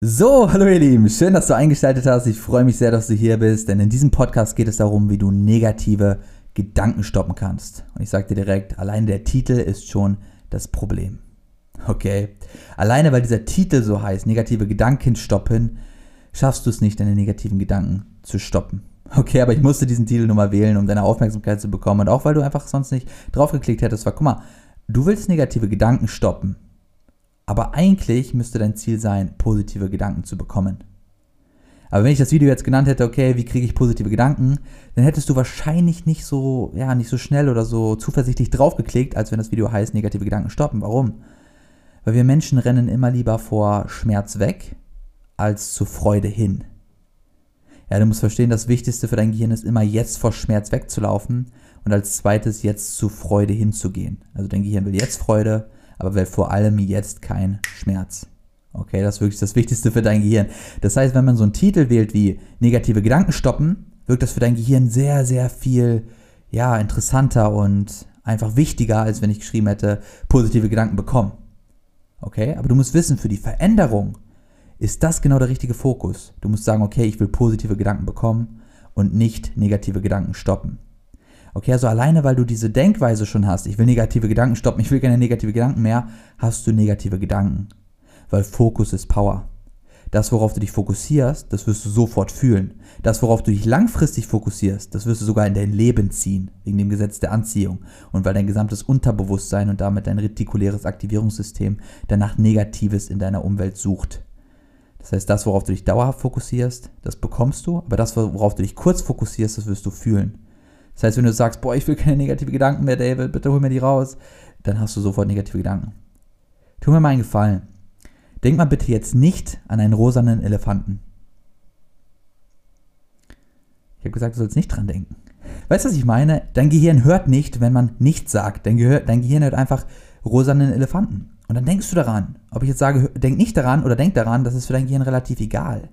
So, hallo ihr Lieben, schön, dass du eingeschaltet hast. Ich freue mich sehr, dass du hier bist, denn in diesem Podcast geht es darum, wie du negative Gedanken stoppen kannst. Und ich sage dir direkt, allein der Titel ist schon das Problem. Okay? Alleine weil dieser Titel so heißt, negative Gedanken stoppen, schaffst du es nicht, deine negativen Gedanken zu stoppen. Okay, aber ich musste diesen Titel nur mal wählen, um deine Aufmerksamkeit zu bekommen und auch weil du einfach sonst nicht draufgeklickt hättest, war, guck mal, du willst negative Gedanken stoppen aber eigentlich müsste dein Ziel sein, positive Gedanken zu bekommen. Aber wenn ich das Video jetzt genannt hätte, okay, wie kriege ich positive Gedanken, dann hättest du wahrscheinlich nicht so, ja, nicht so schnell oder so zuversichtlich draufgeklickt, als wenn das Video heißt, negative Gedanken stoppen. Warum? Weil wir Menschen rennen immer lieber vor Schmerz weg, als zur Freude hin. Ja, du musst verstehen, das Wichtigste für dein Gehirn ist immer jetzt vor Schmerz wegzulaufen und als zweites jetzt zu Freude hinzugehen. Also dein Gehirn will jetzt Freude aber vor allem jetzt kein Schmerz. Okay, das ist wirklich das Wichtigste für dein Gehirn. Das heißt, wenn man so einen Titel wählt wie negative Gedanken stoppen, wirkt das für dein Gehirn sehr, sehr viel, ja, interessanter und einfach wichtiger, als wenn ich geschrieben hätte, positive Gedanken bekommen. Okay, aber du musst wissen, für die Veränderung ist das genau der richtige Fokus. Du musst sagen, okay, ich will positive Gedanken bekommen und nicht negative Gedanken stoppen. Okay, also alleine, weil du diese Denkweise schon hast, ich will negative Gedanken stoppen, ich will keine negative Gedanken mehr, hast du negative Gedanken. Weil Fokus ist Power. Das, worauf du dich fokussierst, das wirst du sofort fühlen. Das, worauf du dich langfristig fokussierst, das wirst du sogar in dein Leben ziehen, wegen dem Gesetz der Anziehung. Und weil dein gesamtes Unterbewusstsein und damit dein retikuläres Aktivierungssystem danach Negatives in deiner Umwelt sucht. Das heißt, das, worauf du dich dauerhaft fokussierst, das bekommst du, aber das, worauf du dich kurz fokussierst, das wirst du fühlen. Das heißt, wenn du sagst, boah, ich will keine negativen Gedanken mehr, David, bitte hol mir die raus, dann hast du sofort negative Gedanken. Tu mir mal einen Gefallen. Denk mal bitte jetzt nicht an einen rosanen Elefanten. Ich habe gesagt, du sollst nicht dran denken. Weißt du, was ich meine? Dein Gehirn hört nicht, wenn man nichts sagt. Dein, Gehör, dein Gehirn hört einfach rosanen Elefanten. Und dann denkst du daran. Ob ich jetzt sage, denk nicht daran oder denk daran, das ist für dein Gehirn relativ egal.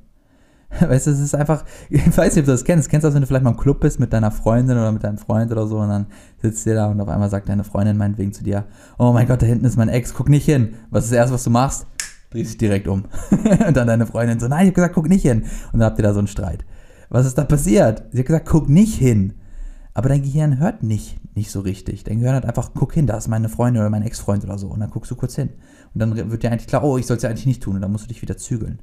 Weißt du, es ist einfach, ich weiß nicht, ob du das kennst. Kennst du das, wenn du vielleicht mal im Club bist mit deiner Freundin oder mit deinem Freund oder so und dann sitzt ihr da und auf einmal sagt deine Freundin meinetwegen zu dir, oh mein Gott, da hinten ist mein Ex, guck nicht hin. Was ist das erste, was du machst? Drehst dich direkt um. und dann deine Freundin so, nein, ich hab gesagt, guck nicht hin. Und dann habt ihr da so einen Streit. Was ist da passiert? Sie hat gesagt, guck nicht hin. Aber dein Gehirn hört nicht, nicht so richtig. Dein Gehirn hat einfach, guck hin, da ist meine Freundin oder mein Ex-Freund oder so. Und dann guckst du kurz hin. Und dann wird dir eigentlich klar, oh, ich soll es ja eigentlich nicht tun. Und dann musst du dich wieder zügeln.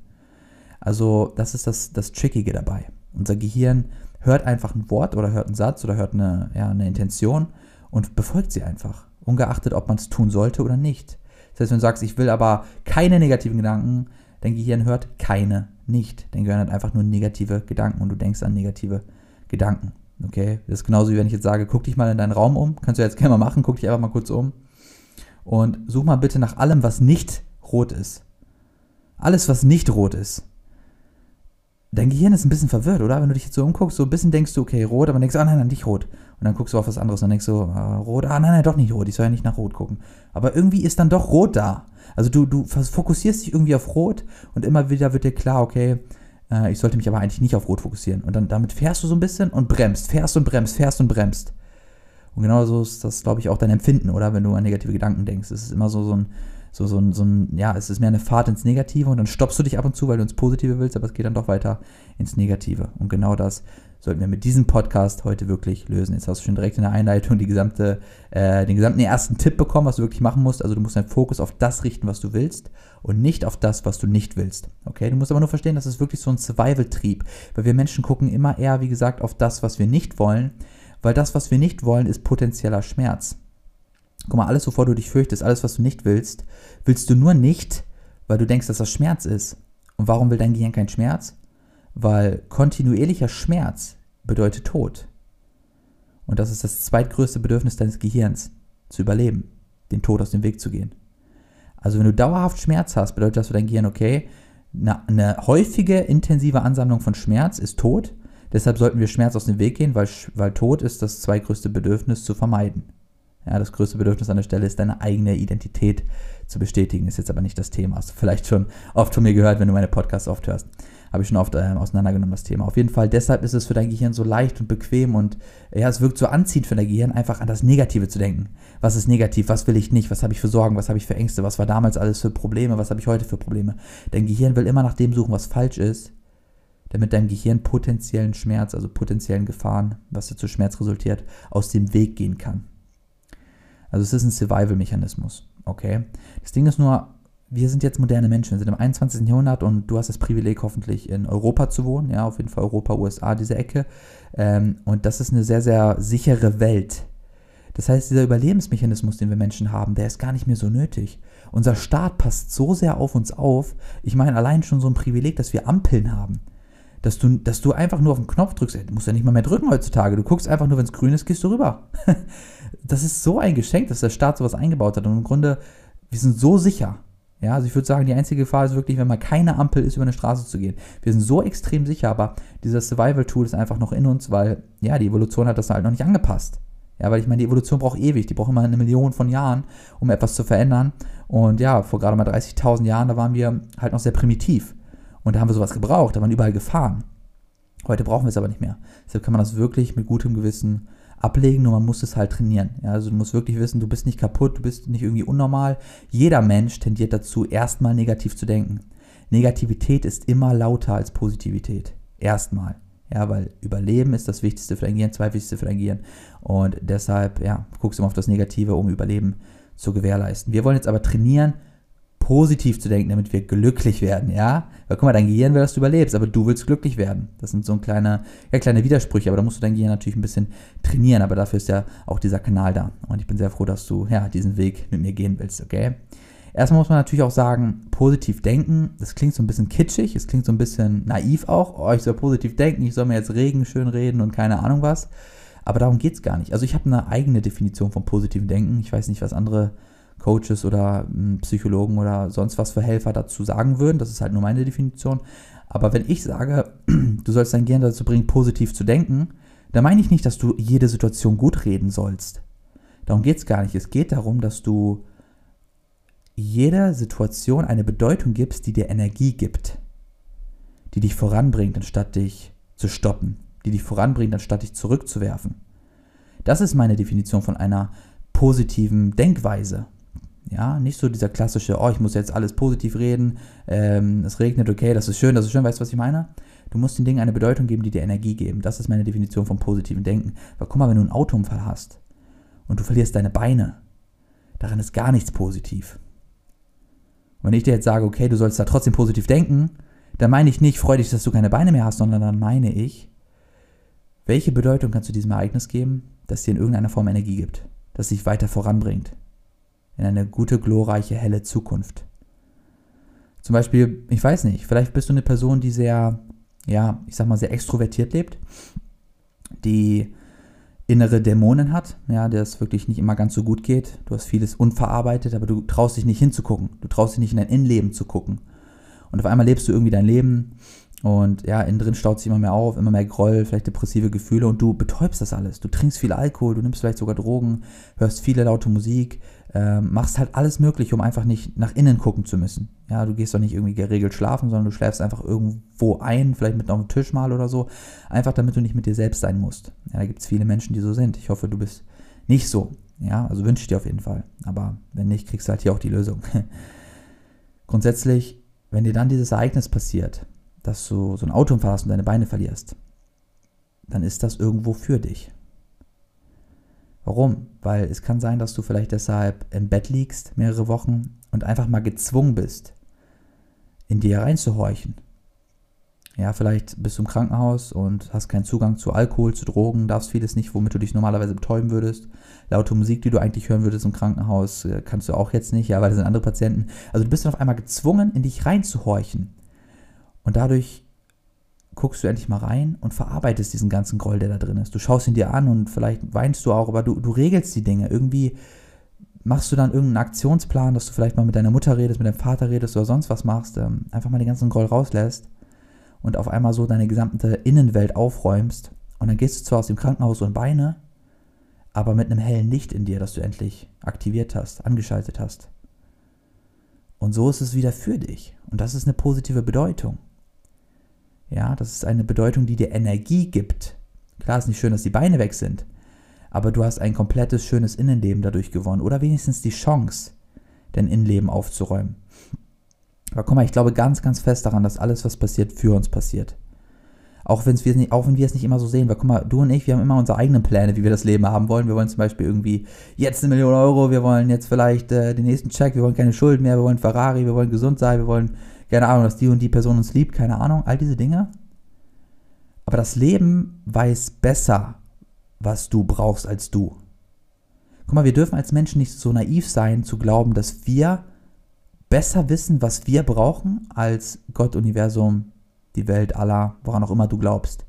Also das ist das, das Trickige dabei. Unser Gehirn hört einfach ein Wort oder hört einen Satz oder hört eine, ja, eine Intention und befolgt sie einfach, ungeachtet, ob man es tun sollte oder nicht. Das heißt, wenn du sagst, ich will aber keine negativen Gedanken, dein Gehirn hört keine nicht. Dein Gehirn hat einfach nur negative Gedanken und du denkst an negative Gedanken. Okay? Das ist genauso wie wenn ich jetzt sage, guck dich mal in deinen Raum um. Kannst du jetzt gerne mal machen, guck dich einfach mal kurz um. Und such mal bitte nach allem, was nicht rot ist. Alles, was nicht rot ist, dein Gehirn ist ein bisschen verwirrt, oder? Wenn du dich jetzt so umguckst, so ein bisschen denkst du, okay, rot, aber denkst du, ah nein, nein, nicht rot. Und dann guckst du auf was anderes und denkst du, ah, rot, ah nein, nein, doch nicht rot, ich soll ja nicht nach rot gucken. Aber irgendwie ist dann doch rot da. Also du, du fokussierst dich irgendwie auf rot und immer wieder wird dir klar, okay, äh, ich sollte mich aber eigentlich nicht auf rot fokussieren. Und dann damit fährst du so ein bisschen und bremst, fährst und bremst, fährst und bremst. Und genau so ist das, glaube ich, auch dein Empfinden, oder? Wenn du an negative Gedanken denkst. Es ist immer so, so ein, so, so, ein, so ein, ja, es ist mehr eine Fahrt ins Negative und dann stoppst du dich ab und zu, weil du ins Positive willst, aber es geht dann doch weiter ins Negative. Und genau das sollten wir mit diesem Podcast heute wirklich lösen. Jetzt hast du schon direkt in der Einleitung die gesamte, äh, den gesamten ersten Tipp bekommen, was du wirklich machen musst. Also du musst deinen Fokus auf das richten, was du willst und nicht auf das, was du nicht willst. Okay, du musst aber nur verstehen, das ist wirklich so ein Survival-Trieb, weil wir Menschen gucken immer eher, wie gesagt, auf das, was wir nicht wollen, weil das, was wir nicht wollen, ist potenzieller Schmerz. Guck mal, alles, wovor du dich fürchtest, alles, was du nicht willst, willst du nur nicht, weil du denkst, dass das Schmerz ist. Und warum will dein Gehirn keinen Schmerz? Weil kontinuierlicher Schmerz bedeutet Tod. Und das ist das zweitgrößte Bedürfnis deines Gehirns, zu überleben, den Tod aus dem Weg zu gehen. Also wenn du dauerhaft Schmerz hast, bedeutet das für dein Gehirn, okay, eine, häufige, intensive Ansammlung von Schmerz ist Tod. Deshalb sollten wir Schmerz aus dem Weg gehen, weil, weil Tod ist das zweitgrößte Bedürfnis zu vermeiden. Ja, das größte Bedürfnis an der Stelle ist, deine eigene Identität zu bestätigen. Ist jetzt aber nicht das Thema. Hast du vielleicht schon oft von mir gehört, wenn du meine Podcasts oft hörst. Habe ich schon oft äh, auseinandergenommen, das Thema. Auf jeden Fall, deshalb ist es für dein Gehirn so leicht und bequem und ja, es wirkt so anziehend für dein Gehirn, einfach an das Negative zu denken. Was ist negativ? Was will ich nicht? Was habe ich für Sorgen? Was habe ich für Ängste? Was war damals alles für Probleme? Was habe ich heute für Probleme? Dein Gehirn will immer nach dem suchen, was falsch ist, damit deinem Gehirn potenziellen Schmerz, also potenziellen Gefahren, was zu Schmerz resultiert, aus dem Weg gehen kann. Also es ist ein Survival-Mechanismus, okay? Das Ding ist nur, wir sind jetzt moderne Menschen, wir sind im 21. Jahrhundert und du hast das Privileg, hoffentlich in Europa zu wohnen, ja, auf jeden Fall Europa, USA, diese Ecke. Ähm, und das ist eine sehr, sehr sichere Welt. Das heißt, dieser Überlebensmechanismus, den wir Menschen haben, der ist gar nicht mehr so nötig. Unser Staat passt so sehr auf uns auf. Ich meine, allein schon so ein Privileg, dass wir Ampeln haben. Dass du, dass du einfach nur auf den Knopf drückst. Du musst ja nicht mal mehr drücken heutzutage. Du guckst einfach nur, wenn es grün ist, gehst du rüber. das ist so ein Geschenk, dass der Staat sowas eingebaut hat. Und im Grunde, wir sind so sicher. Ja, also ich würde sagen, die einzige Gefahr ist wirklich, wenn mal keine Ampel ist, über eine Straße zu gehen. Wir sind so extrem sicher, aber dieses Survival-Tool ist einfach noch in uns, weil, ja, die Evolution hat das halt noch nicht angepasst. Ja, weil ich meine, die Evolution braucht ewig, die braucht immer eine Million von Jahren, um etwas zu verändern. Und ja, vor gerade mal 30.000 Jahren, da waren wir halt noch sehr primitiv. Und da haben wir sowas gebraucht, da waren überall Gefahren. Heute brauchen wir es aber nicht mehr. Deshalb kann man das wirklich mit gutem Gewissen ablegen, nur man muss es halt trainieren. Ja, also du musst wirklich wissen, du bist nicht kaputt, du bist nicht irgendwie unnormal. Jeder Mensch tendiert dazu, erstmal negativ zu denken. Negativität ist immer lauter als Positivität. Erstmal. Ja, weil Überleben ist das Wichtigste für dein Gehirn, zweitwichtigste für dein Gehirn. Und deshalb, ja, guckst du immer auf das Negative, um Überleben zu gewährleisten. Wir wollen jetzt aber trainieren, positiv zu denken, damit wir glücklich werden, ja? Weil guck mal, dein Gehirn will, dass du überlebst, aber du willst glücklich werden. Das sind so ein kleine, ja, kleine Widersprüche, aber da musst du dein Gehirn natürlich ein bisschen trainieren, aber dafür ist ja auch dieser Kanal da. Und ich bin sehr froh, dass du, ja, diesen Weg mit mir gehen willst, okay? Erstmal muss man natürlich auch sagen, positiv denken, das klingt so ein bisschen kitschig, es klingt so ein bisschen naiv auch. Oh, ich soll positiv denken, ich soll mir jetzt Regen schön reden und keine Ahnung was. Aber darum geht es gar nicht. Also ich habe eine eigene Definition von positivem Denken. Ich weiß nicht, was andere Coaches oder hm, Psychologen oder sonst was für Helfer dazu sagen würden. Das ist halt nur meine Definition. Aber wenn ich sage, du sollst dein Gehirn dazu bringen, positiv zu denken, dann meine ich nicht, dass du jede Situation gut reden sollst. Darum geht es gar nicht. Es geht darum, dass du jeder Situation eine Bedeutung gibst, die dir Energie gibt, die dich voranbringt, anstatt dich zu stoppen, die dich voranbringt, anstatt dich zurückzuwerfen. Das ist meine Definition von einer positiven Denkweise. Ja, nicht so dieser klassische, oh, ich muss jetzt alles positiv reden, ähm, es regnet, okay, das ist schön, das ist schön, weißt du, was ich meine? Du musst den Dingen eine Bedeutung geben, die dir Energie geben. Das ist meine Definition von positivem Denken. Weil guck mal, wenn du einen Autounfall hast und du verlierst deine Beine, daran ist gar nichts positiv. Und wenn ich dir jetzt sage, okay, du sollst da trotzdem positiv denken, dann meine ich nicht, freu dich, dass du keine Beine mehr hast, sondern dann meine ich, welche Bedeutung kannst du diesem Ereignis geben, das dir in irgendeiner Form Energie gibt, das dich weiter voranbringt, in eine gute, glorreiche, helle Zukunft. Zum Beispiel, ich weiß nicht, vielleicht bist du eine Person, die sehr, ja, ich sag mal, sehr extrovertiert lebt, die innere Dämonen hat, ja, der es wirklich nicht immer ganz so gut geht. Du hast vieles unverarbeitet, aber du traust dich nicht hinzugucken. Du traust dich nicht in dein Innenleben zu gucken. Und auf einmal lebst du irgendwie dein Leben und ja, innen drin staut sich immer mehr auf, immer mehr Groll, vielleicht depressive Gefühle und du betäubst das alles. Du trinkst viel Alkohol, du nimmst vielleicht sogar Drogen, hörst viele laute Musik, äh, machst halt alles Mögliche, um einfach nicht nach innen gucken zu müssen. Ja, du gehst doch nicht irgendwie geregelt schlafen, sondern du schläfst einfach irgendwo ein, vielleicht mit dem Tisch mal oder so, einfach damit du nicht mit dir selbst sein musst. Ja, da gibt es viele Menschen, die so sind. Ich hoffe, du bist nicht so. Ja, also wünsche ich dir auf jeden Fall. Aber wenn nicht, kriegst du halt hier auch die Lösung. Grundsätzlich, wenn dir dann dieses Ereignis passiert, dass du so ein Auto hast und deine Beine verlierst, dann ist das irgendwo für dich. Warum? Weil es kann sein, dass du vielleicht deshalb im Bett liegst mehrere Wochen und einfach mal gezwungen bist, in dir reinzuhorchen. Ja, vielleicht bist du im Krankenhaus und hast keinen Zugang zu Alkohol, zu Drogen, darfst vieles nicht, womit du dich normalerweise betäuben würdest. Laute Musik, die du eigentlich hören würdest im Krankenhaus, äh, kannst du auch jetzt nicht, ja, weil das sind andere Patienten. Also du bist dann auf einmal gezwungen, in dich reinzuhorchen. Und dadurch guckst du endlich mal rein und verarbeitest diesen ganzen Groll, der da drin ist. Du schaust ihn dir an und vielleicht weinst du auch, aber du, du regelst die Dinge. Irgendwie machst du dann irgendeinen Aktionsplan, dass du vielleicht mal mit deiner Mutter redest, mit deinem Vater redest oder sonst was machst, ähm, einfach mal den ganzen Groll rauslässt und auf einmal so deine gesamte Innenwelt aufräumst. Und dann gehst du zwar aus dem Krankenhaus und Beine, aber mit einem hellen Licht in dir, das du endlich aktiviert hast, angeschaltet hast. Und so ist es wieder für dich. Und das ist eine positive Bedeutung. Ja, das ist eine Bedeutung, die dir Energie gibt. Klar ist nicht schön, dass die Beine weg sind, aber du hast ein komplettes, schönes Innenleben dadurch gewonnen oder wenigstens die Chance, dein Innenleben aufzuräumen. Aber guck mal, ich glaube ganz, ganz fest daran, dass alles, was passiert, für uns passiert. Auch, wenn's wir nicht, auch wenn wir es nicht immer so sehen, weil guck mal, du und ich, wir haben immer unsere eigenen Pläne, wie wir das Leben haben wollen. Wir wollen zum Beispiel irgendwie jetzt eine Million Euro, wir wollen jetzt vielleicht äh, den nächsten Check, wir wollen keine Schulden mehr, wir wollen Ferrari, wir wollen gesund sein, wir wollen, keine Ahnung, dass die und die Person uns liebt, keine Ahnung, all diese Dinge. Aber das Leben weiß besser, was du brauchst als du. Guck mal, wir dürfen als Menschen nicht so naiv sein, zu glauben, dass wir besser wissen, was wir brauchen, als Gott, Universum, die Welt, Allah, woran auch immer du glaubst.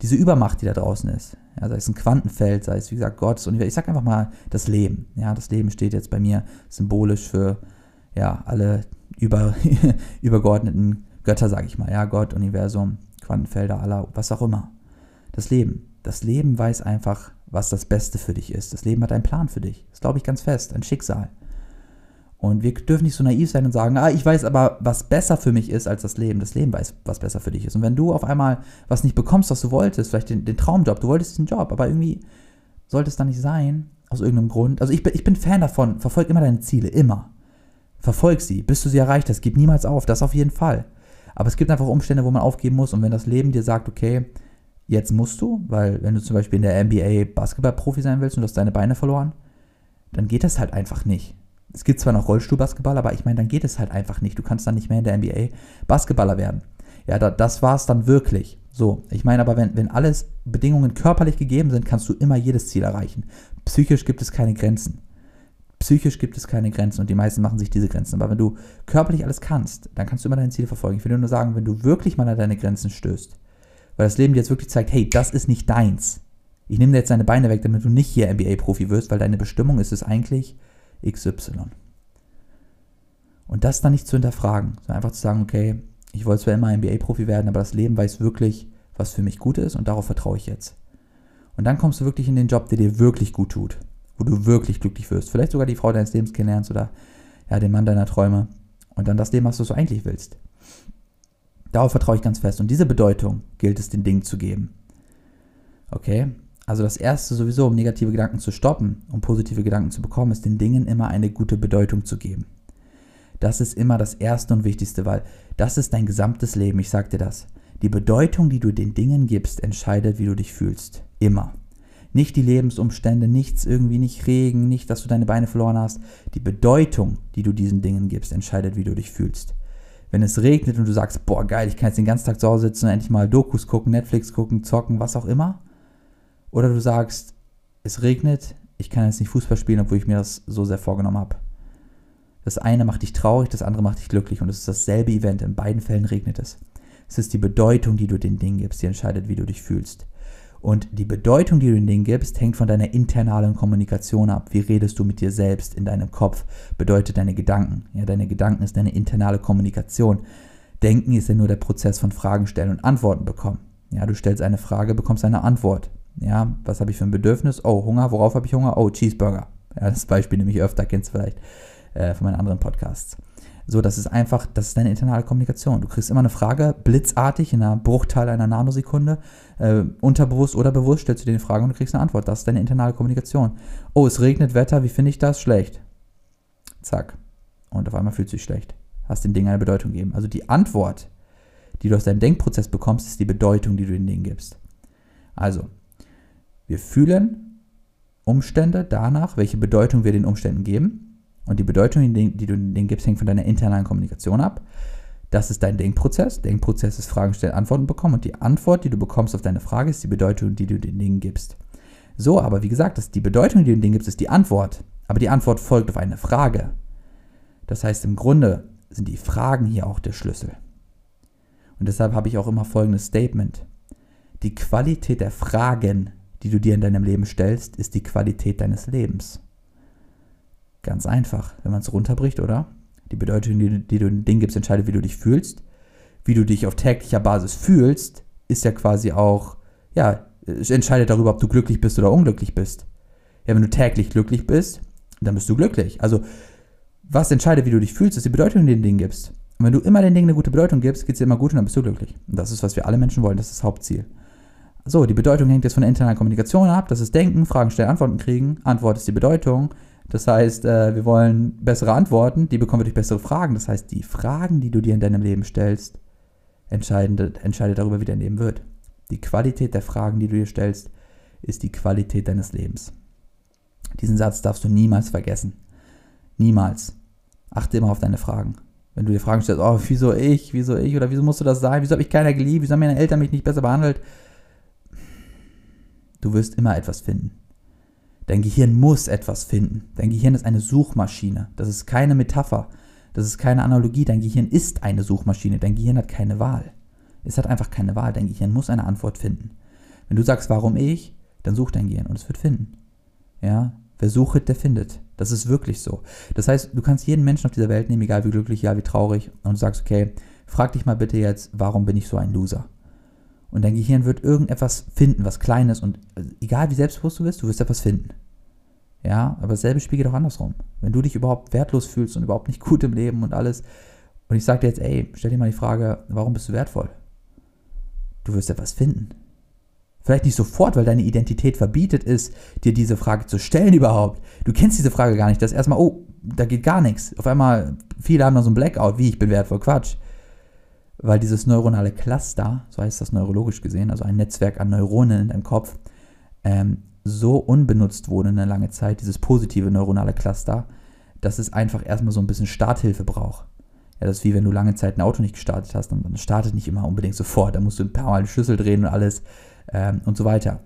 Diese Übermacht, die da draußen ist, ja, sei es ein Quantenfeld, sei es, wie gesagt, Gott, Universum, ich sag einfach mal das Leben. Ja, das Leben steht jetzt bei mir symbolisch für ja, alle über, übergeordneten Götter, sage ich mal. Ja, Gott, Universum, Quantenfelder, Allah, was auch immer. Das Leben. Das Leben weiß einfach, was das Beste für dich ist. Das Leben hat einen Plan für dich. Das glaube ich ganz fest, ein Schicksal. Und wir dürfen nicht so naiv sein und sagen, ah, ich weiß aber, was besser für mich ist als das Leben. Das Leben weiß, was besser für dich ist. Und wenn du auf einmal was nicht bekommst, was du wolltest, vielleicht den, den Traumjob, du wolltest diesen Job, aber irgendwie sollte es da nicht sein, aus irgendeinem Grund. Also ich bin, ich bin Fan davon, verfolg immer deine Ziele, immer. Verfolg sie, bis du sie erreicht hast. Gib niemals auf, das auf jeden Fall. Aber es gibt einfach Umstände, wo man aufgeben muss. Und wenn das Leben dir sagt, okay, jetzt musst du, weil wenn du zum Beispiel in der NBA Basketballprofi sein willst und du hast deine Beine verloren, dann geht das halt einfach nicht es gibt zwar noch Rollstuhlbasketball, aber ich meine, dann geht es halt einfach nicht. Du kannst dann nicht mehr in der NBA Basketballer werden. Ja, da, das war es dann wirklich. So, ich meine aber, wenn, wenn alles Bedingungen körperlich gegeben sind, kannst du immer jedes Ziel erreichen. Psychisch gibt es keine Grenzen. Psychisch gibt es keine Grenzen und die meisten machen sich diese Grenzen. Aber wenn du körperlich alles kannst, dann kannst du immer dein Ziel verfolgen. Ich will nur sagen, wenn du wirklich mal an deine Grenzen stößt, weil das Leben dir jetzt wirklich zeigt, hey, das ist nicht deins. Ich nehme dir jetzt deine Beine weg, damit du nicht hier NBA-Profi wirst, weil deine Bestimmung ist es eigentlich, XY. Und das dann nicht zu hinterfragen, sondern einfach zu sagen, okay, ich wollte zwar immer NBA-Profi werden, aber das Leben weiß wirklich, was für mich gut ist und darauf vertraue ich jetzt. Und dann kommst du wirklich in den Job, der dir wirklich gut tut, wo du wirklich glücklich wirst. Vielleicht sogar die Frau deines Lebens kennenlernst oder ja, den Mann deiner Träume und dann das Leben, was du so eigentlich willst. Darauf vertraue ich ganz fest und diese Bedeutung gilt es den Dingen zu geben. Okay? Also das Erste sowieso, um negative Gedanken zu stoppen, um positive Gedanken zu bekommen, ist den Dingen immer eine gute Bedeutung zu geben. Das ist immer das Erste und Wichtigste, weil das ist dein gesamtes Leben, ich sag dir das. Die Bedeutung, die du den Dingen gibst, entscheidet, wie du dich fühlst. Immer. Nicht die Lebensumstände, nichts irgendwie, nicht Regen, nicht, dass du deine Beine verloren hast. Die Bedeutung, die du diesen Dingen gibst, entscheidet, wie du dich fühlst. Wenn es regnet und du sagst, boah, geil, ich kann jetzt den ganzen Tag zu Hause sitzen und endlich mal Dokus gucken, Netflix gucken, zocken, was auch immer, oder du sagst, es regnet, ich kann jetzt nicht Fußball spielen, obwohl ich mir das so sehr vorgenommen habe. Das eine macht dich traurig, das andere macht dich glücklich und es ist dasselbe Event. In beiden Fällen regnet es. Es ist die Bedeutung, die du den Dingen gibst, die entscheidet, wie du dich fühlst. Und die Bedeutung, die du den Dingen gibst, hängt von deiner internalen Kommunikation ab. Wie redest du mit dir selbst in deinem Kopf? Bedeutet deine Gedanken. Ja, deine Gedanken ist deine internale Kommunikation. Denken ist ja nur der Prozess von Fragen stellen und Antworten bekommen. Ja, du stellst eine Frage, bekommst eine Antwort. Ja, was habe ich für ein Bedürfnis? Oh, Hunger, worauf habe ich Hunger? Oh, Cheeseburger. Ja, das Beispiel nehme ich öfter, kennst du vielleicht äh, von meinen anderen Podcasts. So, das ist einfach, das ist deine internale Kommunikation. Du kriegst immer eine Frage, blitzartig, in einer Bruchteil einer Nanosekunde, äh, unterbewusst oder bewusst stellst du dir eine Frage und du kriegst eine Antwort. Das ist deine internale Kommunikation. Oh, es regnet, Wetter, wie finde ich das? Schlecht. Zack. Und auf einmal fühlst du dich schlecht. Hast den Dingen eine Bedeutung gegeben. Also die Antwort, die du aus deinem Denkprozess bekommst, ist die Bedeutung, die du den Dingen gibst. Also, wir fühlen Umstände danach, welche Bedeutung wir den Umständen geben. Und die Bedeutung, die du denen gibst, hängt von deiner internalen Kommunikation ab. Das ist dein Denkprozess. Denkprozess ist Fragen stellen, Antworten bekommen. Und die Antwort, die du bekommst auf deine Frage, ist die Bedeutung, die du den Dingen gibst. So, aber wie gesagt, das, die Bedeutung, die du den Dingen gibst, ist die Antwort. Aber die Antwort folgt auf eine Frage. Das heißt, im Grunde sind die Fragen hier auch der Schlüssel. Und deshalb habe ich auch immer folgendes Statement. Die Qualität der Fragen die du dir in deinem Leben stellst, ist die Qualität deines Lebens. Ganz einfach, wenn man es runterbricht, oder? Die Bedeutung, die, die du Ding gibst, entscheidet, wie du dich fühlst. Wie du dich auf täglicher Basis fühlst, ist ja quasi auch, ja, entscheidet darüber, ob du glücklich bist oder unglücklich bist. Ja, wenn du täglich glücklich bist, dann bist du glücklich. Also, was entscheidet, wie du dich fühlst, ist die Bedeutung, die du dem Ding gibst. Und wenn du immer den Dingen eine gute Bedeutung gibst, geht es dir immer gut und dann bist du glücklich. Und das ist, was wir alle Menschen wollen, das ist das Hauptziel. So, die Bedeutung hängt jetzt von der internalen Kommunikation ab. Das ist Denken, Fragen stellen, Antworten kriegen. Antwort ist die Bedeutung. Das heißt, äh, wir wollen bessere Antworten, die bekommen wir durch bessere Fragen. Das heißt, die Fragen, die du dir in deinem Leben stellst, entscheiden, entscheidet darüber, wie dein Leben wird. Die Qualität der Fragen, die du dir stellst, ist die Qualität deines Lebens. Diesen Satz darfst du niemals vergessen. Niemals. Achte immer auf deine Fragen. Wenn du dir Fragen stellst, oh, wieso ich, wieso ich oder wieso musst du das sein, wieso habe ich keiner geliebt, wieso haben meine Eltern mich nicht besser behandelt, Du wirst immer etwas finden. Dein Gehirn muss etwas finden. Dein Gehirn ist eine Suchmaschine. Das ist keine Metapher. Das ist keine Analogie. Dein Gehirn ist eine Suchmaschine. Dein Gehirn hat keine Wahl. Es hat einfach keine Wahl. Dein Gehirn muss eine Antwort finden. Wenn du sagst, warum ich, dann sucht dein Gehirn und es wird finden. Ja, wer sucht, der findet. Das ist wirklich so. Das heißt, du kannst jeden Menschen auf dieser Welt nehmen, egal wie glücklich, ja, wie traurig, und du sagst, okay, frag dich mal bitte jetzt, warum bin ich so ein Loser? Und dein Gehirn wird irgendetwas finden, was Kleines und also egal wie selbstbewusst du bist, du wirst etwas finden. Ja, aber dasselbe spiegelt auch andersrum. Wenn du dich überhaupt wertlos fühlst und überhaupt nicht gut im Leben und alles, und ich sage dir jetzt, ey, stell dir mal die Frage, warum bist du wertvoll? Du wirst etwas finden. Vielleicht nicht sofort, weil deine Identität verbietet ist, dir diese Frage zu stellen überhaupt. Du kennst diese Frage gar nicht. Das ist erstmal, oh, da geht gar nichts. Auf einmal, viele haben da so ein Blackout, wie ich bin wertvoll. Quatsch weil dieses neuronale Cluster, so heißt das neurologisch gesehen, also ein Netzwerk an Neuronen in deinem Kopf, ähm, so unbenutzt wurde eine lange Zeit, dieses positive neuronale Cluster, dass es einfach erstmal so ein bisschen Starthilfe braucht. Ja, das ist wie wenn du lange Zeit ein Auto nicht gestartet hast, dann, startet nicht immer unbedingt sofort, da musst du ein paar Mal den Schlüssel drehen und alles ähm, und so weiter.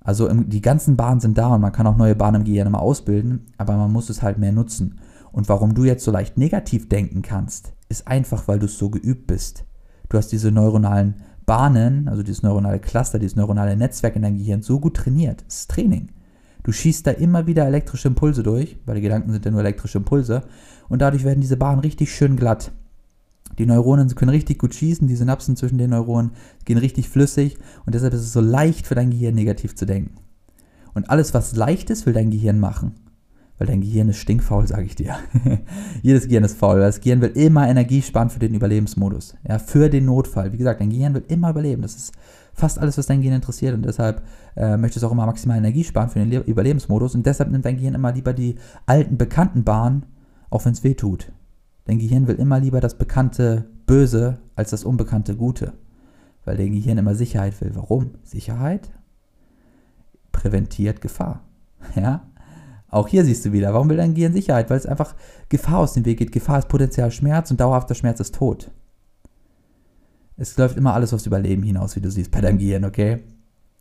Also im, die ganzen Bahnen sind da und man kann auch neue Bahnen im Gehirn immer ausbilden, aber man muss es halt mehr nutzen. Und warum du jetzt so leicht negativ denken kannst, ist einfach, weil du es so geübt bist. Du hast diese neuronalen Bahnen, also dieses neuronale Cluster, dieses neuronale Netzwerk in deinem Gehirn so gut trainiert. Das ist Training. Du schießt da immer wieder elektrische Impulse durch, weil die Gedanken sind ja nur elektrische Impulse, und dadurch werden diese Bahnen richtig schön glatt. Die Neuronen können richtig gut schießen, die Synapsen zwischen den Neuronen gehen richtig flüssig und deshalb ist es so leicht für dein Gehirn negativ zu denken. Und alles, was leicht ist, will dein Gehirn machen. Weil dein Gehirn ist stinkfaul, sage ich dir. Jedes Gehirn ist faul, weil das Gehirn will immer Energie sparen für den Überlebensmodus. Ja, für den Notfall. Wie gesagt, dein Gehirn will immer überleben. Das ist fast alles, was dein Gehirn interessiert. Und deshalb äh, möchte es auch immer maximal Energie sparen für den Le Überlebensmodus. Und deshalb nimmt dein Gehirn immer lieber die alten, bekannten Bahnen, auch wenn es weh tut. Dein Gehirn will immer lieber das bekannte Böse als das unbekannte Gute. Weil dein Gehirn immer Sicherheit will. Warum? Sicherheit präventiert Gefahr. Ja? Auch hier siehst du wieder, warum will dein Gehirn Sicherheit? Weil es einfach Gefahr aus dem Weg geht. Gefahr ist potenziell Schmerz und dauerhafter Schmerz ist Tod. Es läuft immer alles aufs Überleben hinaus, wie du siehst, bei deinem Gehirn, okay?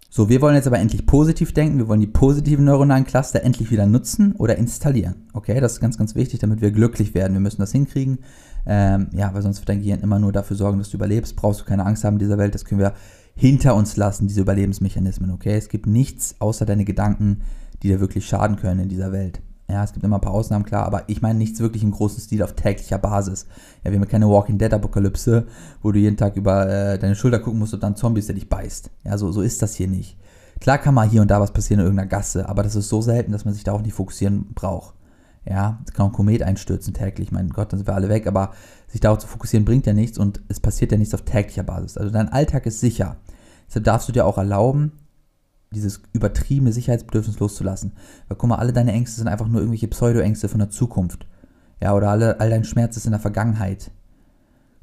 So, wir wollen jetzt aber endlich positiv denken. Wir wollen die positiven neuronalen Cluster endlich wieder nutzen oder installieren. Okay, das ist ganz, ganz wichtig, damit wir glücklich werden. Wir müssen das hinkriegen. Ähm, ja, weil sonst wird dein Gehirn immer nur dafür sorgen, dass du überlebst. Brauchst du keine Angst haben in dieser Welt. Das können wir hinter uns lassen, diese Überlebensmechanismen. Okay, es gibt nichts außer deine Gedanken, die dir wirklich schaden können in dieser Welt. Ja, es gibt immer ein paar Ausnahmen, klar, aber ich meine nichts wirklich im großen Stil auf täglicher Basis. Ja, wir haben keine Walking Dead Apokalypse, wo du jeden Tag über äh, deine Schulter gucken musst und dann Zombies, der dich beißt. Ja, so, so ist das hier nicht. Klar kann mal hier und da was passieren in irgendeiner Gasse, aber das ist so selten, dass man sich da auch nicht fokussieren braucht. Ja, es kann auch ein Komet einstürzen täglich, mein Gott, dann sind wir alle weg, aber sich darauf zu fokussieren bringt ja nichts und es passiert ja nichts auf täglicher Basis. Also dein Alltag ist sicher. Deshalb darfst du dir auch erlauben, dieses übertriebene Sicherheitsbedürfnis loszulassen. Weil guck mal, alle deine Ängste sind einfach nur irgendwelche Pseudo-Ängste von der Zukunft. Ja, oder alle, all dein Schmerz ist in der Vergangenheit.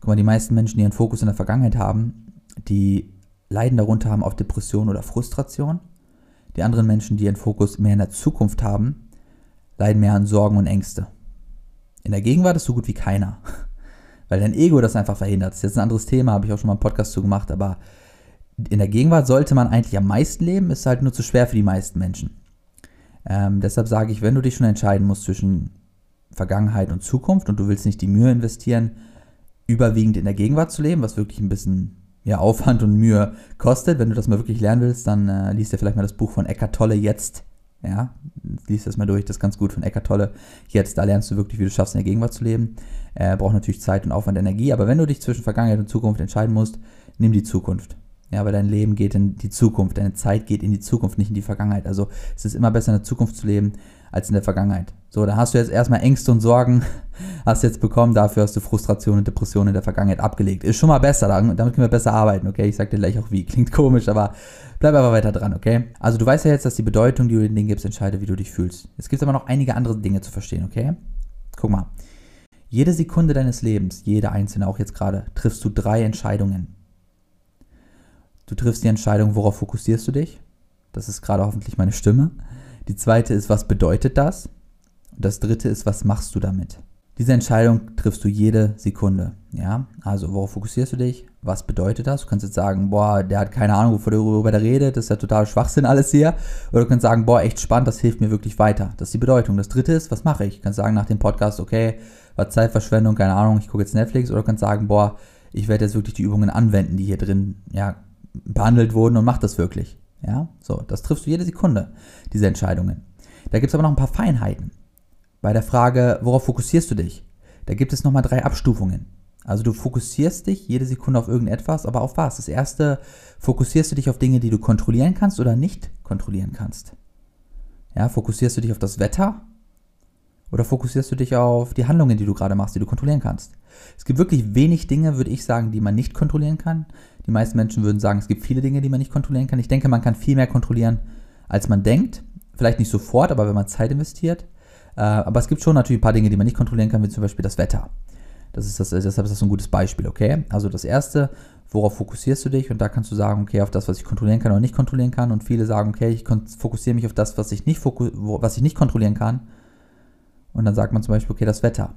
Guck mal, die meisten Menschen, die ihren Fokus in der Vergangenheit haben, die leiden darunter, haben auf Depression oder Frustration. Die anderen Menschen, die ihren Fokus mehr in der Zukunft haben, leiden mehr an Sorgen und Ängste. In der Gegenwart ist so gut wie keiner. Weil dein Ego das einfach verhindert. Das ist jetzt ein anderes Thema, habe ich auch schon mal einen Podcast zu gemacht, aber in der Gegenwart sollte man eigentlich am meisten leben, ist halt nur zu schwer für die meisten Menschen. Ähm, deshalb sage ich, wenn du dich schon entscheiden musst zwischen Vergangenheit und Zukunft und du willst nicht die Mühe investieren, überwiegend in der Gegenwart zu leben, was wirklich ein bisschen ja, Aufwand und Mühe kostet, wenn du das mal wirklich lernen willst, dann äh, liest dir vielleicht mal das Buch von Eckart Tolle jetzt. Ja, liest das mal durch, das ist ganz gut von Eckart Tolle. Jetzt, da lernst du wirklich, wie du schaffst, in der Gegenwart zu leben. Äh, braucht natürlich Zeit und Aufwand, Energie, aber wenn du dich zwischen Vergangenheit und Zukunft entscheiden musst, nimm die Zukunft. Ja, weil dein Leben geht in die Zukunft, deine Zeit geht in die Zukunft, nicht in die Vergangenheit. Also es ist immer besser in der Zukunft zu leben als in der Vergangenheit. So, da hast du jetzt erstmal Ängste und Sorgen, hast jetzt bekommen, dafür hast du Frustration und Depression in der Vergangenheit abgelegt. Ist schon mal besser, damit können wir besser arbeiten, okay? Ich sag dir gleich auch wie, klingt komisch, aber bleib aber weiter dran, okay? Also du weißt ja jetzt, dass die Bedeutung, die du den Dingen gibst, entscheidet, wie du dich fühlst. Es gibt aber noch einige andere Dinge zu verstehen, okay? Guck mal. Jede Sekunde deines Lebens, jede einzelne, auch jetzt gerade, triffst du drei Entscheidungen. Du triffst die Entscheidung, worauf fokussierst du dich? Das ist gerade hoffentlich meine Stimme. Die zweite ist, was bedeutet das? Und das dritte ist, was machst du damit? Diese Entscheidung triffst du jede Sekunde. Ja, also worauf fokussierst du dich? Was bedeutet das? Du kannst jetzt sagen, boah, der hat keine Ahnung, worüber der redet, das ist ja total Schwachsinn alles hier. Oder du kannst sagen, boah, echt spannend, das hilft mir wirklich weiter. Das ist die Bedeutung. Das dritte ist, was mache ich? Du kannst sagen nach dem Podcast, okay, war Zeitverschwendung, keine Ahnung, ich gucke jetzt Netflix. Oder du kannst sagen, boah, ich werde jetzt wirklich die Übungen anwenden, die hier drin ja, behandelt wurden und mach das wirklich. Ja, so, das triffst du jede Sekunde, diese Entscheidungen. Da gibt es aber noch ein paar Feinheiten. Bei der Frage, worauf fokussierst du dich? Da gibt es nochmal drei Abstufungen. Also du fokussierst dich jede Sekunde auf irgendetwas, aber auf was? Das erste, fokussierst du dich auf Dinge, die du kontrollieren kannst oder nicht kontrollieren kannst? Ja, fokussierst du dich auf das Wetter oder fokussierst du dich auf die Handlungen, die du gerade machst, die du kontrollieren kannst? Es gibt wirklich wenig Dinge, würde ich sagen, die man nicht kontrollieren kann. Die meisten Menschen würden sagen, es gibt viele Dinge, die man nicht kontrollieren kann. Ich denke, man kann viel mehr kontrollieren, als man denkt. Vielleicht nicht sofort, aber wenn man Zeit investiert. Äh, aber es gibt schon natürlich ein paar Dinge, die man nicht kontrollieren kann, wie zum Beispiel das Wetter. Das ist das, deshalb ist das so ein gutes Beispiel, okay? Also das erste, worauf fokussierst du dich? Und da kannst du sagen, okay, auf das, was ich kontrollieren kann oder nicht kontrollieren kann. Und viele sagen, okay, ich fokussiere mich auf das, was ich nicht, was ich nicht kontrollieren kann. Und dann sagt man zum Beispiel, okay, das Wetter.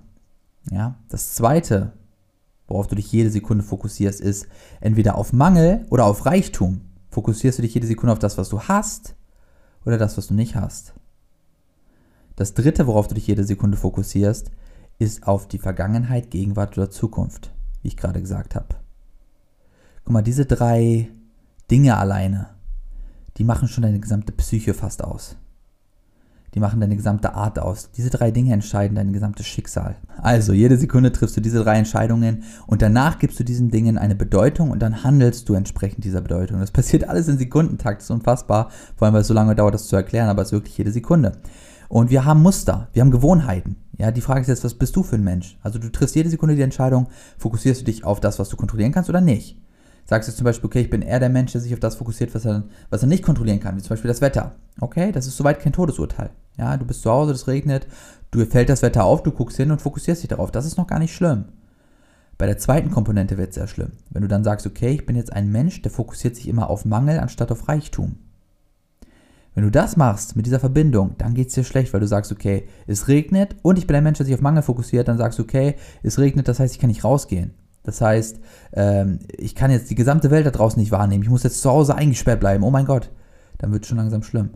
Ja, das zweite, worauf du dich jede Sekunde fokussierst, ist entweder auf Mangel oder auf Reichtum. Fokussierst du dich jede Sekunde auf das, was du hast oder das, was du nicht hast. Das dritte, worauf du dich jede Sekunde fokussierst, ist auf die Vergangenheit, Gegenwart oder Zukunft, wie ich gerade gesagt habe. Guck mal, diese drei Dinge alleine, die machen schon deine gesamte Psyche fast aus die machen deine gesamte Art aus. Diese drei Dinge entscheiden dein gesamtes Schicksal. Also, jede Sekunde triffst du diese drei Entscheidungen und danach gibst du diesen Dingen eine Bedeutung und dann handelst du entsprechend dieser Bedeutung. Das passiert alles in Sekundentakt, das ist unfassbar, vor allem weil es so lange dauert, das zu erklären, aber es ist wirklich jede Sekunde. Und wir haben Muster, wir haben Gewohnheiten. Ja, die Frage ist jetzt, was bist du für ein Mensch? Also du triffst jede Sekunde die Entscheidung, fokussierst du dich auf das, was du kontrollieren kannst oder nicht? Sagst du zum Beispiel, okay, ich bin eher der Mensch, der sich auf das fokussiert, was er, was er nicht kontrollieren kann, wie zum Beispiel das Wetter. Okay, das ist soweit kein Todesurteil. Ja, du bist zu Hause, es regnet, du fällt das Wetter auf, du guckst hin und fokussierst dich darauf. Das ist noch gar nicht schlimm. Bei der zweiten Komponente wird es sehr schlimm. Wenn du dann sagst, okay, ich bin jetzt ein Mensch, der fokussiert sich immer auf Mangel anstatt auf Reichtum. Wenn du das machst mit dieser Verbindung, dann geht es dir schlecht, weil du sagst, okay, es regnet und ich bin ein Mensch, der sich auf Mangel fokussiert, dann sagst du, okay, es regnet, das heißt, ich kann nicht rausgehen. Das heißt, ähm, ich kann jetzt die gesamte Welt da draußen nicht wahrnehmen. Ich muss jetzt zu Hause eingesperrt bleiben. Oh mein Gott. Dann wird es schon langsam schlimm.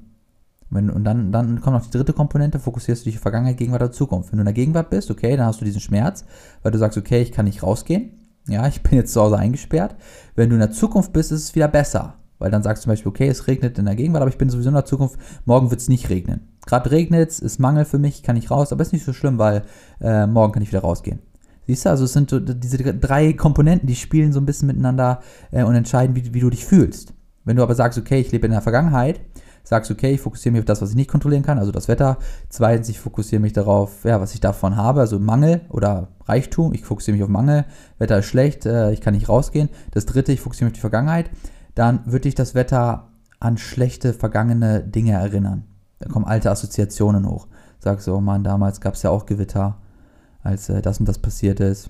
Wenn, und dann, dann kommt noch die dritte Komponente, fokussierst du dich auf Vergangenheit, Gegenwart oder Zukunft. Wenn du in der Gegenwart bist, okay, dann hast du diesen Schmerz, weil du sagst, okay, ich kann nicht rausgehen. Ja, ich bin jetzt zu Hause eingesperrt. Wenn du in der Zukunft bist, ist es wieder besser. Weil dann sagst du zum Beispiel, okay, es regnet in der Gegenwart, aber ich bin sowieso in der Zukunft, morgen wird es nicht regnen. Gerade regnet es, ist Mangel für mich, kann ich raus, aber ist nicht so schlimm, weil äh, morgen kann ich wieder rausgehen. Siehst du, also es sind diese drei Komponenten, die spielen so ein bisschen miteinander äh, und entscheiden, wie, wie du dich fühlst. Wenn du aber sagst, okay, ich lebe in der Vergangenheit, sagst, okay, ich fokussiere mich auf das, was ich nicht kontrollieren kann, also das Wetter. Zweitens, ich fokussiere mich darauf, ja, was ich davon habe, also Mangel oder Reichtum. Ich fokussiere mich auf Mangel. Wetter ist schlecht, äh, ich kann nicht rausgehen. Das dritte, ich fokussiere mich auf die Vergangenheit. Dann würde dich das Wetter an schlechte, vergangene Dinge erinnern. Da kommen alte Assoziationen hoch. Sagst du, oh Mann, damals gab es ja auch Gewitter als äh, das und das passiert ist,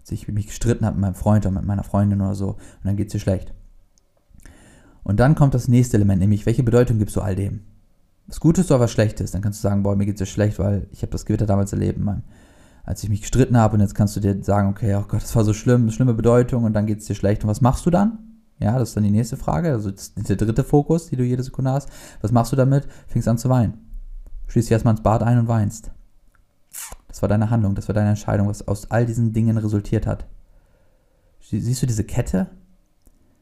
als ich mich gestritten habe mit meinem Freund oder mit meiner Freundin oder so, und dann geht es dir schlecht. Und dann kommt das nächste Element, nämlich welche Bedeutung gibst du all dem? Was Gutes oder was Schlechtes? Dann kannst du sagen, boah, mir geht es ja schlecht, weil ich habe das Gewitter damals erlebt, mein, als ich mich gestritten habe und jetzt kannst du dir sagen, okay, oh Gott, das war so schlimm, schlimme Bedeutung und dann geht es dir schlecht. Und was machst du dann? Ja, das ist dann die nächste Frage, also der dritte Fokus, die du jede Sekunde hast. Was machst du damit? Fängst an zu weinen. Schließt dich erstmal ins Bad ein und weinst. Das war deine Handlung, das war deine Entscheidung, was aus all diesen Dingen resultiert hat. Siehst du diese Kette?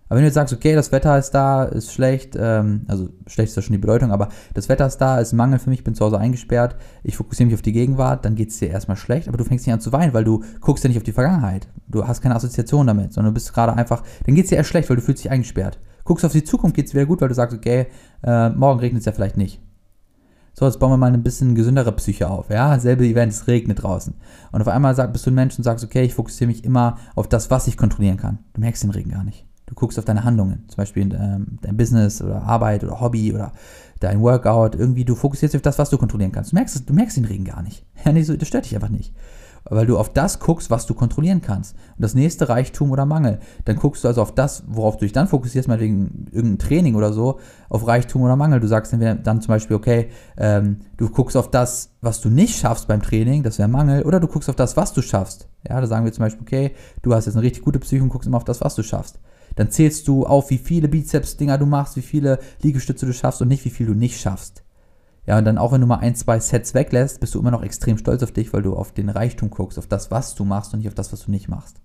Aber wenn du jetzt sagst, okay, das Wetter ist da, ist schlecht, ähm, also schlecht ist ja schon die Bedeutung, aber das Wetter ist da, ist Mangel für mich, bin zu Hause eingesperrt, ich fokussiere mich auf die Gegenwart, dann geht es dir erstmal schlecht, aber du fängst nicht an zu weinen, weil du guckst ja nicht auf die Vergangenheit. Du hast keine Assoziation damit, sondern du bist gerade einfach, dann geht es dir erst schlecht, weil du fühlst dich eingesperrt. Guckst auf die Zukunft, geht es wieder gut, weil du sagst, okay, äh, morgen regnet es ja vielleicht nicht. So, jetzt bauen wir mal ein bisschen gesündere Psyche auf. Ja, selbe Event, es regnet draußen. Und auf einmal sag, bist du ein Mensch und sagst, okay, ich fokussiere mich immer auf das, was ich kontrollieren kann. Du merkst den Regen gar nicht. Du guckst auf deine Handlungen, zum Beispiel ähm, dein Business oder Arbeit oder Hobby oder dein Workout. Irgendwie, du fokussierst auf das, was du kontrollieren kannst. Du merkst, du merkst den Regen gar nicht. Ja, nicht so, das stört dich einfach nicht weil du auf das guckst, was du kontrollieren kannst. Und das nächste Reichtum oder Mangel. Dann guckst du also auf das, worauf du dich dann fokussierst, mal wegen irgendein Training oder so, auf Reichtum oder Mangel. Du sagst dann, zum Beispiel, okay, ähm, du guckst auf das, was du nicht schaffst beim Training, das wäre Mangel, oder du guckst auf das, was du schaffst. Ja, da sagen wir zum Beispiel, okay, du hast jetzt eine richtig gute Psyche und guckst immer auf das, was du schaffst. Dann zählst du auf, wie viele Bizeps-Dinger du machst, wie viele Liegestütze du schaffst und nicht, wie viel du nicht schaffst. Ja, und dann auch wenn du mal ein, zwei Sets weglässt, bist du immer noch extrem stolz auf dich, weil du auf den Reichtum guckst, auf das, was du machst und nicht auf das, was du nicht machst.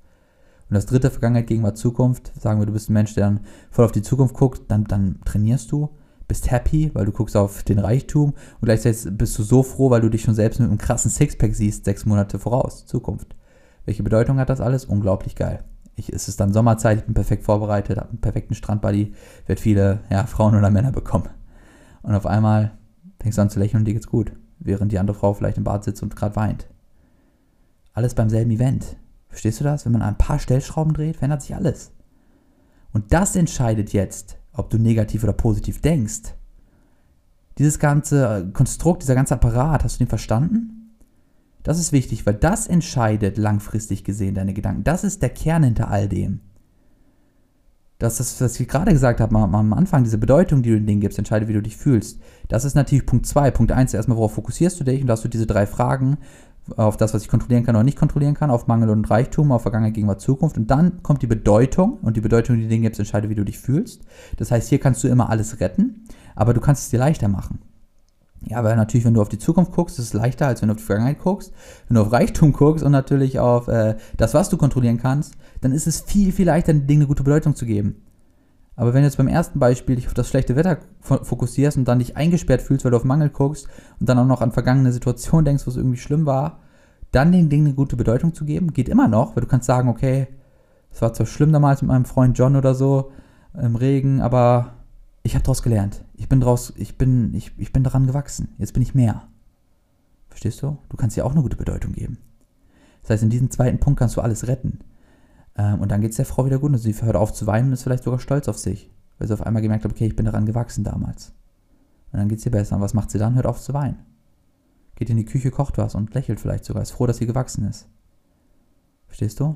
Und das dritte, Vergangenheit, Gegenwart, Zukunft, sagen wir, du bist ein Mensch, der dann voll auf die Zukunft guckt, dann, dann trainierst du, bist happy, weil du guckst auf den Reichtum und gleichzeitig bist du so froh, weil du dich schon selbst mit einem krassen Sixpack siehst, sechs Monate voraus, Zukunft. Welche Bedeutung hat das alles? Unglaublich geil. Ich, es ist dann Sommerzeit, ich bin perfekt vorbereitet, habe einen perfekten Strandbuddy, werde viele ja, Frauen oder Männer bekommen. Und auf einmal fängst du an zu lächeln und dir geht's gut, während die andere Frau vielleicht im Bad sitzt und gerade weint. Alles beim selben Event. Verstehst du das? Wenn man ein paar Stellschrauben dreht, verändert sich alles. Und das entscheidet jetzt, ob du negativ oder positiv denkst. Dieses ganze äh, Konstrukt, dieser ganze Apparat, hast du den verstanden? Das ist wichtig, weil das entscheidet langfristig gesehen deine Gedanken. Das ist der Kern hinter all dem dass das, was ich gerade gesagt habe, am Anfang, diese Bedeutung, die du den Dingen gibst, entscheidet, wie du dich fühlst. Das ist natürlich Punkt 2. Punkt 1 erstmal, worauf fokussierst du dich? Und da hast du diese drei Fragen, auf das, was ich kontrollieren kann oder nicht kontrollieren kann, auf Mangel und Reichtum, auf Vergangenheit, Gegenwart, Zukunft. Und dann kommt die Bedeutung und die Bedeutung, die du Dinge gibst, entscheidet, wie du dich fühlst. Das heißt, hier kannst du immer alles retten, aber du kannst es dir leichter machen. Ja, weil natürlich, wenn du auf die Zukunft guckst, ist es leichter, als wenn du auf die Vergangenheit guckst. Wenn du auf Reichtum guckst und natürlich auf äh, das, was du kontrollieren kannst, dann ist es viel, viel leichter, den Dingen eine gute Bedeutung zu geben. Aber wenn du jetzt beim ersten Beispiel dich auf das schlechte Wetter fokussierst und dann dich eingesperrt fühlst, weil du auf Mangel guckst und dann auch noch an vergangene Situationen denkst, wo es irgendwie schlimm war, dann den Dingen eine gute Bedeutung zu geben, geht immer noch, weil du kannst sagen, okay, es war zwar schlimm damals mit meinem Freund John oder so im Regen, aber ich habe daraus gelernt. Ich bin draus, ich bin, ich, ich bin daran gewachsen. Jetzt bin ich mehr. Verstehst du? Du kannst dir auch eine gute Bedeutung geben. Das heißt, in diesem zweiten Punkt kannst du alles retten. Ähm, und dann geht es der Frau wieder gut und sie hört auf zu weinen und ist vielleicht sogar stolz auf sich. Weil sie auf einmal gemerkt hat, okay, ich bin daran gewachsen damals. Und dann geht es ihr besser. Und was macht sie dann? Hört auf zu weinen. Geht in die Küche, kocht was und lächelt vielleicht sogar. Ist froh, dass sie gewachsen ist. Verstehst du?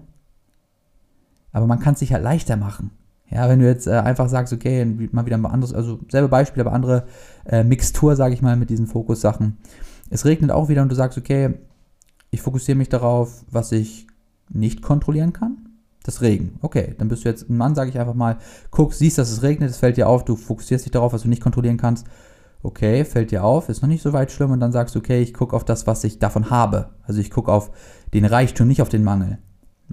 Aber man kann es sich halt leichter machen. Ja, wenn du jetzt äh, einfach sagst, okay, mal wieder ein anderes, also selbe Beispiel, aber andere äh, Mixtur, sage ich mal, mit diesen Fokussachen. Es regnet auch wieder und du sagst, okay, ich fokussiere mich darauf, was ich nicht kontrollieren kann. Das Regen. Okay, dann bist du jetzt ein Mann, sage ich einfach mal, guck, siehst, dass es regnet, es fällt dir auf, du fokussierst dich darauf, was du nicht kontrollieren kannst. Okay, fällt dir auf, ist noch nicht so weit schlimm und dann sagst du, okay, ich gucke auf das, was ich davon habe. Also ich gucke auf den Reichtum, nicht auf den Mangel.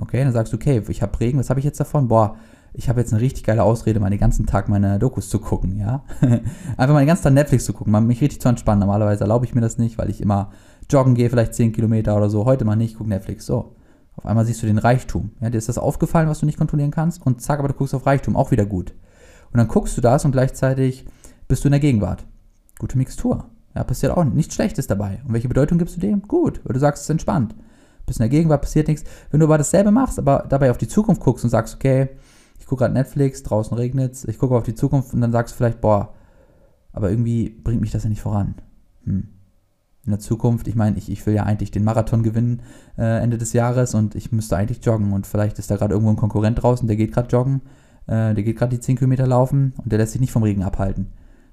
Okay, dann sagst du, okay, ich habe Regen, was habe ich jetzt davon? Boah, ich habe jetzt eine richtig geile Ausrede, mal den ganzen Tag meine Dokus zu gucken, ja. Einfach mal den ganzen Tag Netflix zu gucken, mal mich richtig zu entspannen. Normalerweise erlaube ich mir das nicht, weil ich immer joggen gehe, vielleicht 10 Kilometer oder so. Heute mal nicht, guck Netflix. So. Auf einmal siehst du den Reichtum. Ja, dir ist das aufgefallen, was du nicht kontrollieren kannst, und zack, aber du guckst auf Reichtum, auch wieder gut. Und dann guckst du das und gleichzeitig bist du in der Gegenwart. Gute Mixtur. Ja, passiert auch nichts Schlechtes dabei. Und welche Bedeutung gibst du dem? Gut, weil du sagst, es ist entspannt. Bist in der Gegenwart, passiert nichts. Wenn du aber dasselbe machst, aber dabei auf die Zukunft guckst und sagst, okay, ich gucke gerade Netflix, draußen regnet es, ich gucke auf die Zukunft und dann sagst du vielleicht, boah, aber irgendwie bringt mich das ja nicht voran. Hm. In der Zukunft, ich meine, ich, ich will ja eigentlich den Marathon gewinnen äh, Ende des Jahres und ich müsste eigentlich joggen und vielleicht ist da gerade irgendwo ein Konkurrent draußen, der geht gerade joggen, äh, der geht gerade die 10 Kilometer laufen und der lässt sich nicht vom Regen abhalten.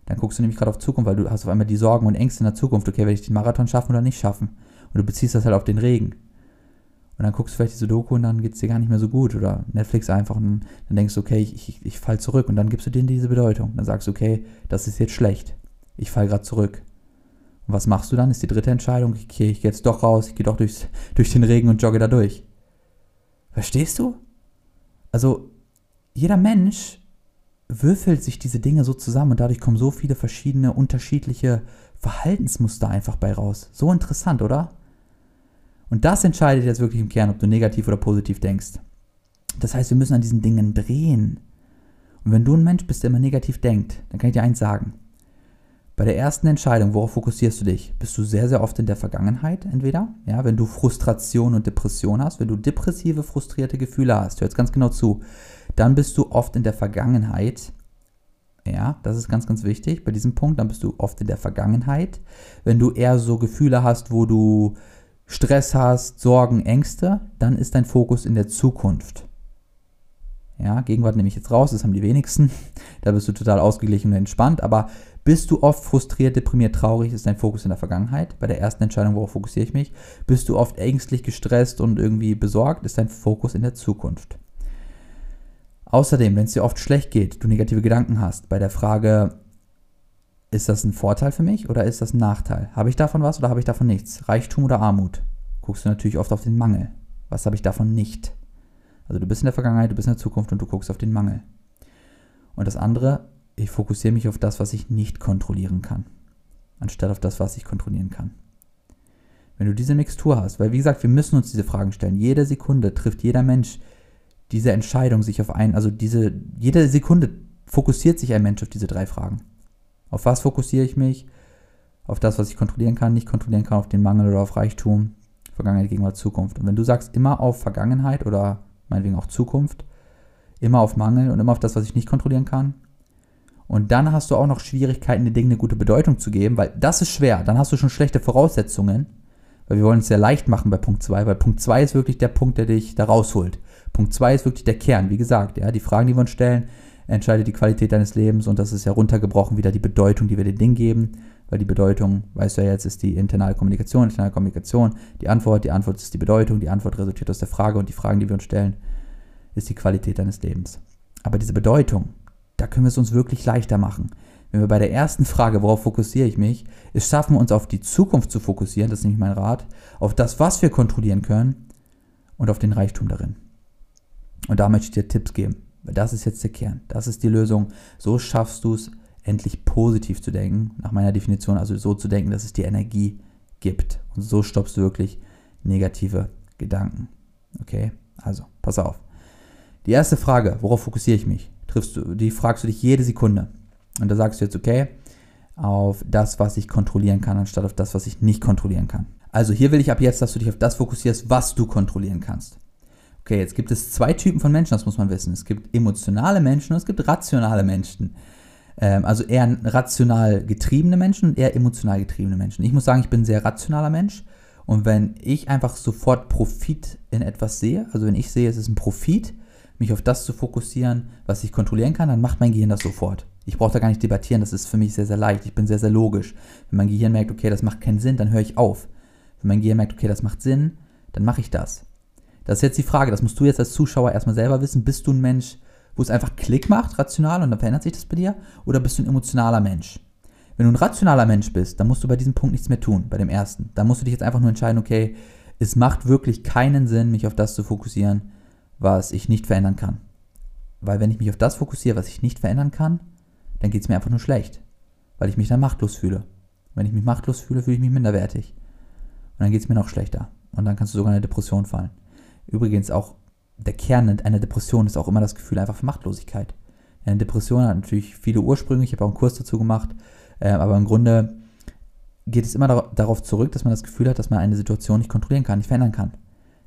Dann guckst du nämlich gerade auf Zukunft, weil du hast auf einmal die Sorgen und Ängste in der Zukunft, okay, werde ich den Marathon schaffen oder nicht schaffen? Und du beziehst das halt auf den Regen. Und dann guckst du vielleicht diese Doku und dann geht es dir gar nicht mehr so gut. Oder Netflix einfach und dann denkst du, okay, ich, ich, ich fall zurück. Und dann gibst du denen diese Bedeutung. Dann sagst du, okay, das ist jetzt schlecht. Ich fall gerade zurück. Und was machst du dann? Ist die dritte Entscheidung. Okay, ich gehe jetzt doch raus, ich gehe doch durchs, durch den Regen und jogge da durch. Verstehst du? Also, jeder Mensch würfelt sich diese Dinge so zusammen und dadurch kommen so viele verschiedene, unterschiedliche Verhaltensmuster einfach bei raus. So interessant, oder? Und das entscheidet jetzt wirklich im Kern, ob du negativ oder positiv denkst. Das heißt, wir müssen an diesen Dingen drehen. Und wenn du ein Mensch bist, der immer negativ denkt, dann kann ich dir eins sagen. Bei der ersten Entscheidung, worauf fokussierst du dich? Bist du sehr, sehr oft in der Vergangenheit entweder? Ja, wenn du Frustration und Depression hast, wenn du depressive, frustrierte Gefühle hast, hör jetzt ganz genau zu, dann bist du oft in der Vergangenheit. Ja, das ist ganz, ganz wichtig bei diesem Punkt. Dann bist du oft in der Vergangenheit. Wenn du eher so Gefühle hast, wo du Stress hast, Sorgen, Ängste, dann ist dein Fokus in der Zukunft. Ja, Gegenwart nehme ich jetzt raus, das haben die wenigsten. Da bist du total ausgeglichen und entspannt. Aber bist du oft frustriert, deprimiert, traurig, ist dein Fokus in der Vergangenheit. Bei der ersten Entscheidung, worauf fokussiere ich mich? Bist du oft ängstlich, gestresst und irgendwie besorgt, ist dein Fokus in der Zukunft. Außerdem, wenn es dir oft schlecht geht, du negative Gedanken hast, bei der Frage, ist das ein Vorteil für mich oder ist das ein Nachteil? Habe ich davon was oder habe ich davon nichts? Reichtum oder Armut? Guckst du natürlich oft auf den Mangel. Was habe ich davon nicht? Also du bist in der Vergangenheit, du bist in der Zukunft und du guckst auf den Mangel. Und das andere, ich fokussiere mich auf das, was ich nicht kontrollieren kann, anstatt auf das, was ich kontrollieren kann. Wenn du diese Mixtur hast, weil wie gesagt, wir müssen uns diese Fragen stellen. Jede Sekunde trifft jeder Mensch diese Entscheidung sich auf einen, also diese, jede Sekunde fokussiert sich ein Mensch auf diese drei Fragen. Auf was fokussiere ich mich? Auf das, was ich kontrollieren kann, nicht kontrollieren kann, auf den Mangel oder auf Reichtum, Vergangenheit, Gegenwart, Zukunft. Und wenn du sagst, immer auf Vergangenheit oder meinetwegen auch Zukunft, immer auf Mangel und immer auf das, was ich nicht kontrollieren kann, und dann hast du auch noch Schwierigkeiten, den Dingen eine gute Bedeutung zu geben, weil das ist schwer. Dann hast du schon schlechte Voraussetzungen, weil wir wollen es sehr leicht machen bei Punkt 2, weil Punkt 2 ist wirklich der Punkt, der dich da rausholt. Punkt 2 ist wirklich der Kern, wie gesagt, ja, die Fragen, die wir uns stellen, entscheidet die Qualität deines Lebens und das ist ja runtergebrochen wieder die Bedeutung, die wir den Dingen geben, weil die Bedeutung, weißt du ja jetzt, ist die internale Kommunikation, internale Kommunikation, die Antwort, die Antwort ist die Bedeutung, die Antwort resultiert aus der Frage und die Fragen, die wir uns stellen, ist die Qualität deines Lebens. Aber diese Bedeutung, da können wir es uns wirklich leichter machen. Wenn wir bei der ersten Frage, worauf fokussiere ich mich, es schaffen, uns auf die Zukunft zu fokussieren, das ist nämlich mein Rat, auf das, was wir kontrollieren können und auf den Reichtum darin. Und da möchte ich dir Tipps geben, das ist jetzt der Kern, das ist die Lösung. So schaffst du es, endlich positiv zu denken, nach meiner Definition, also so zu denken, dass es dir Energie gibt. Und so stoppst du wirklich negative Gedanken. Okay, also pass auf. Die erste Frage, worauf fokussiere ich mich? triffst du, die fragst du dich jede Sekunde. Und da sagst du jetzt, okay, auf das, was ich kontrollieren kann, anstatt auf das, was ich nicht kontrollieren kann. Also hier will ich ab jetzt, dass du dich auf das fokussierst, was du kontrollieren kannst. Okay, jetzt gibt es zwei Typen von Menschen, das muss man wissen. Es gibt emotionale Menschen und es gibt rationale Menschen. Ähm, also eher rational getriebene Menschen und eher emotional getriebene Menschen. Ich muss sagen, ich bin ein sehr rationaler Mensch. Und wenn ich einfach sofort Profit in etwas sehe, also wenn ich sehe, es ist ein Profit, mich auf das zu fokussieren, was ich kontrollieren kann, dann macht mein Gehirn das sofort. Ich brauche da gar nicht debattieren, das ist für mich sehr, sehr leicht. Ich bin sehr, sehr logisch. Wenn mein Gehirn merkt, okay, das macht keinen Sinn, dann höre ich auf. Wenn mein Gehirn merkt, okay, das macht Sinn, dann mache ich das. Das ist jetzt die Frage, das musst du jetzt als Zuschauer erstmal selber wissen. Bist du ein Mensch, wo es einfach Klick macht, rational, und dann verändert sich das bei dir? Oder bist du ein emotionaler Mensch? Wenn du ein rationaler Mensch bist, dann musst du bei diesem Punkt nichts mehr tun, bei dem ersten. Da musst du dich jetzt einfach nur entscheiden, okay, es macht wirklich keinen Sinn, mich auf das zu fokussieren, was ich nicht verändern kann. Weil wenn ich mich auf das fokussiere, was ich nicht verändern kann, dann geht es mir einfach nur schlecht. Weil ich mich dann machtlos fühle. Wenn ich mich machtlos fühle, fühle ich mich minderwertig. Und dann geht es mir noch schlechter. Und dann kannst du sogar in eine Depression fallen. Übrigens auch der Kern einer Depression ist auch immer das Gefühl einfach von Machtlosigkeit. Eine Depression hat natürlich viele Ursprünge, ich habe auch einen Kurs dazu gemacht, äh, aber im Grunde geht es immer darauf zurück, dass man das Gefühl hat, dass man eine Situation nicht kontrollieren kann, nicht verändern kann.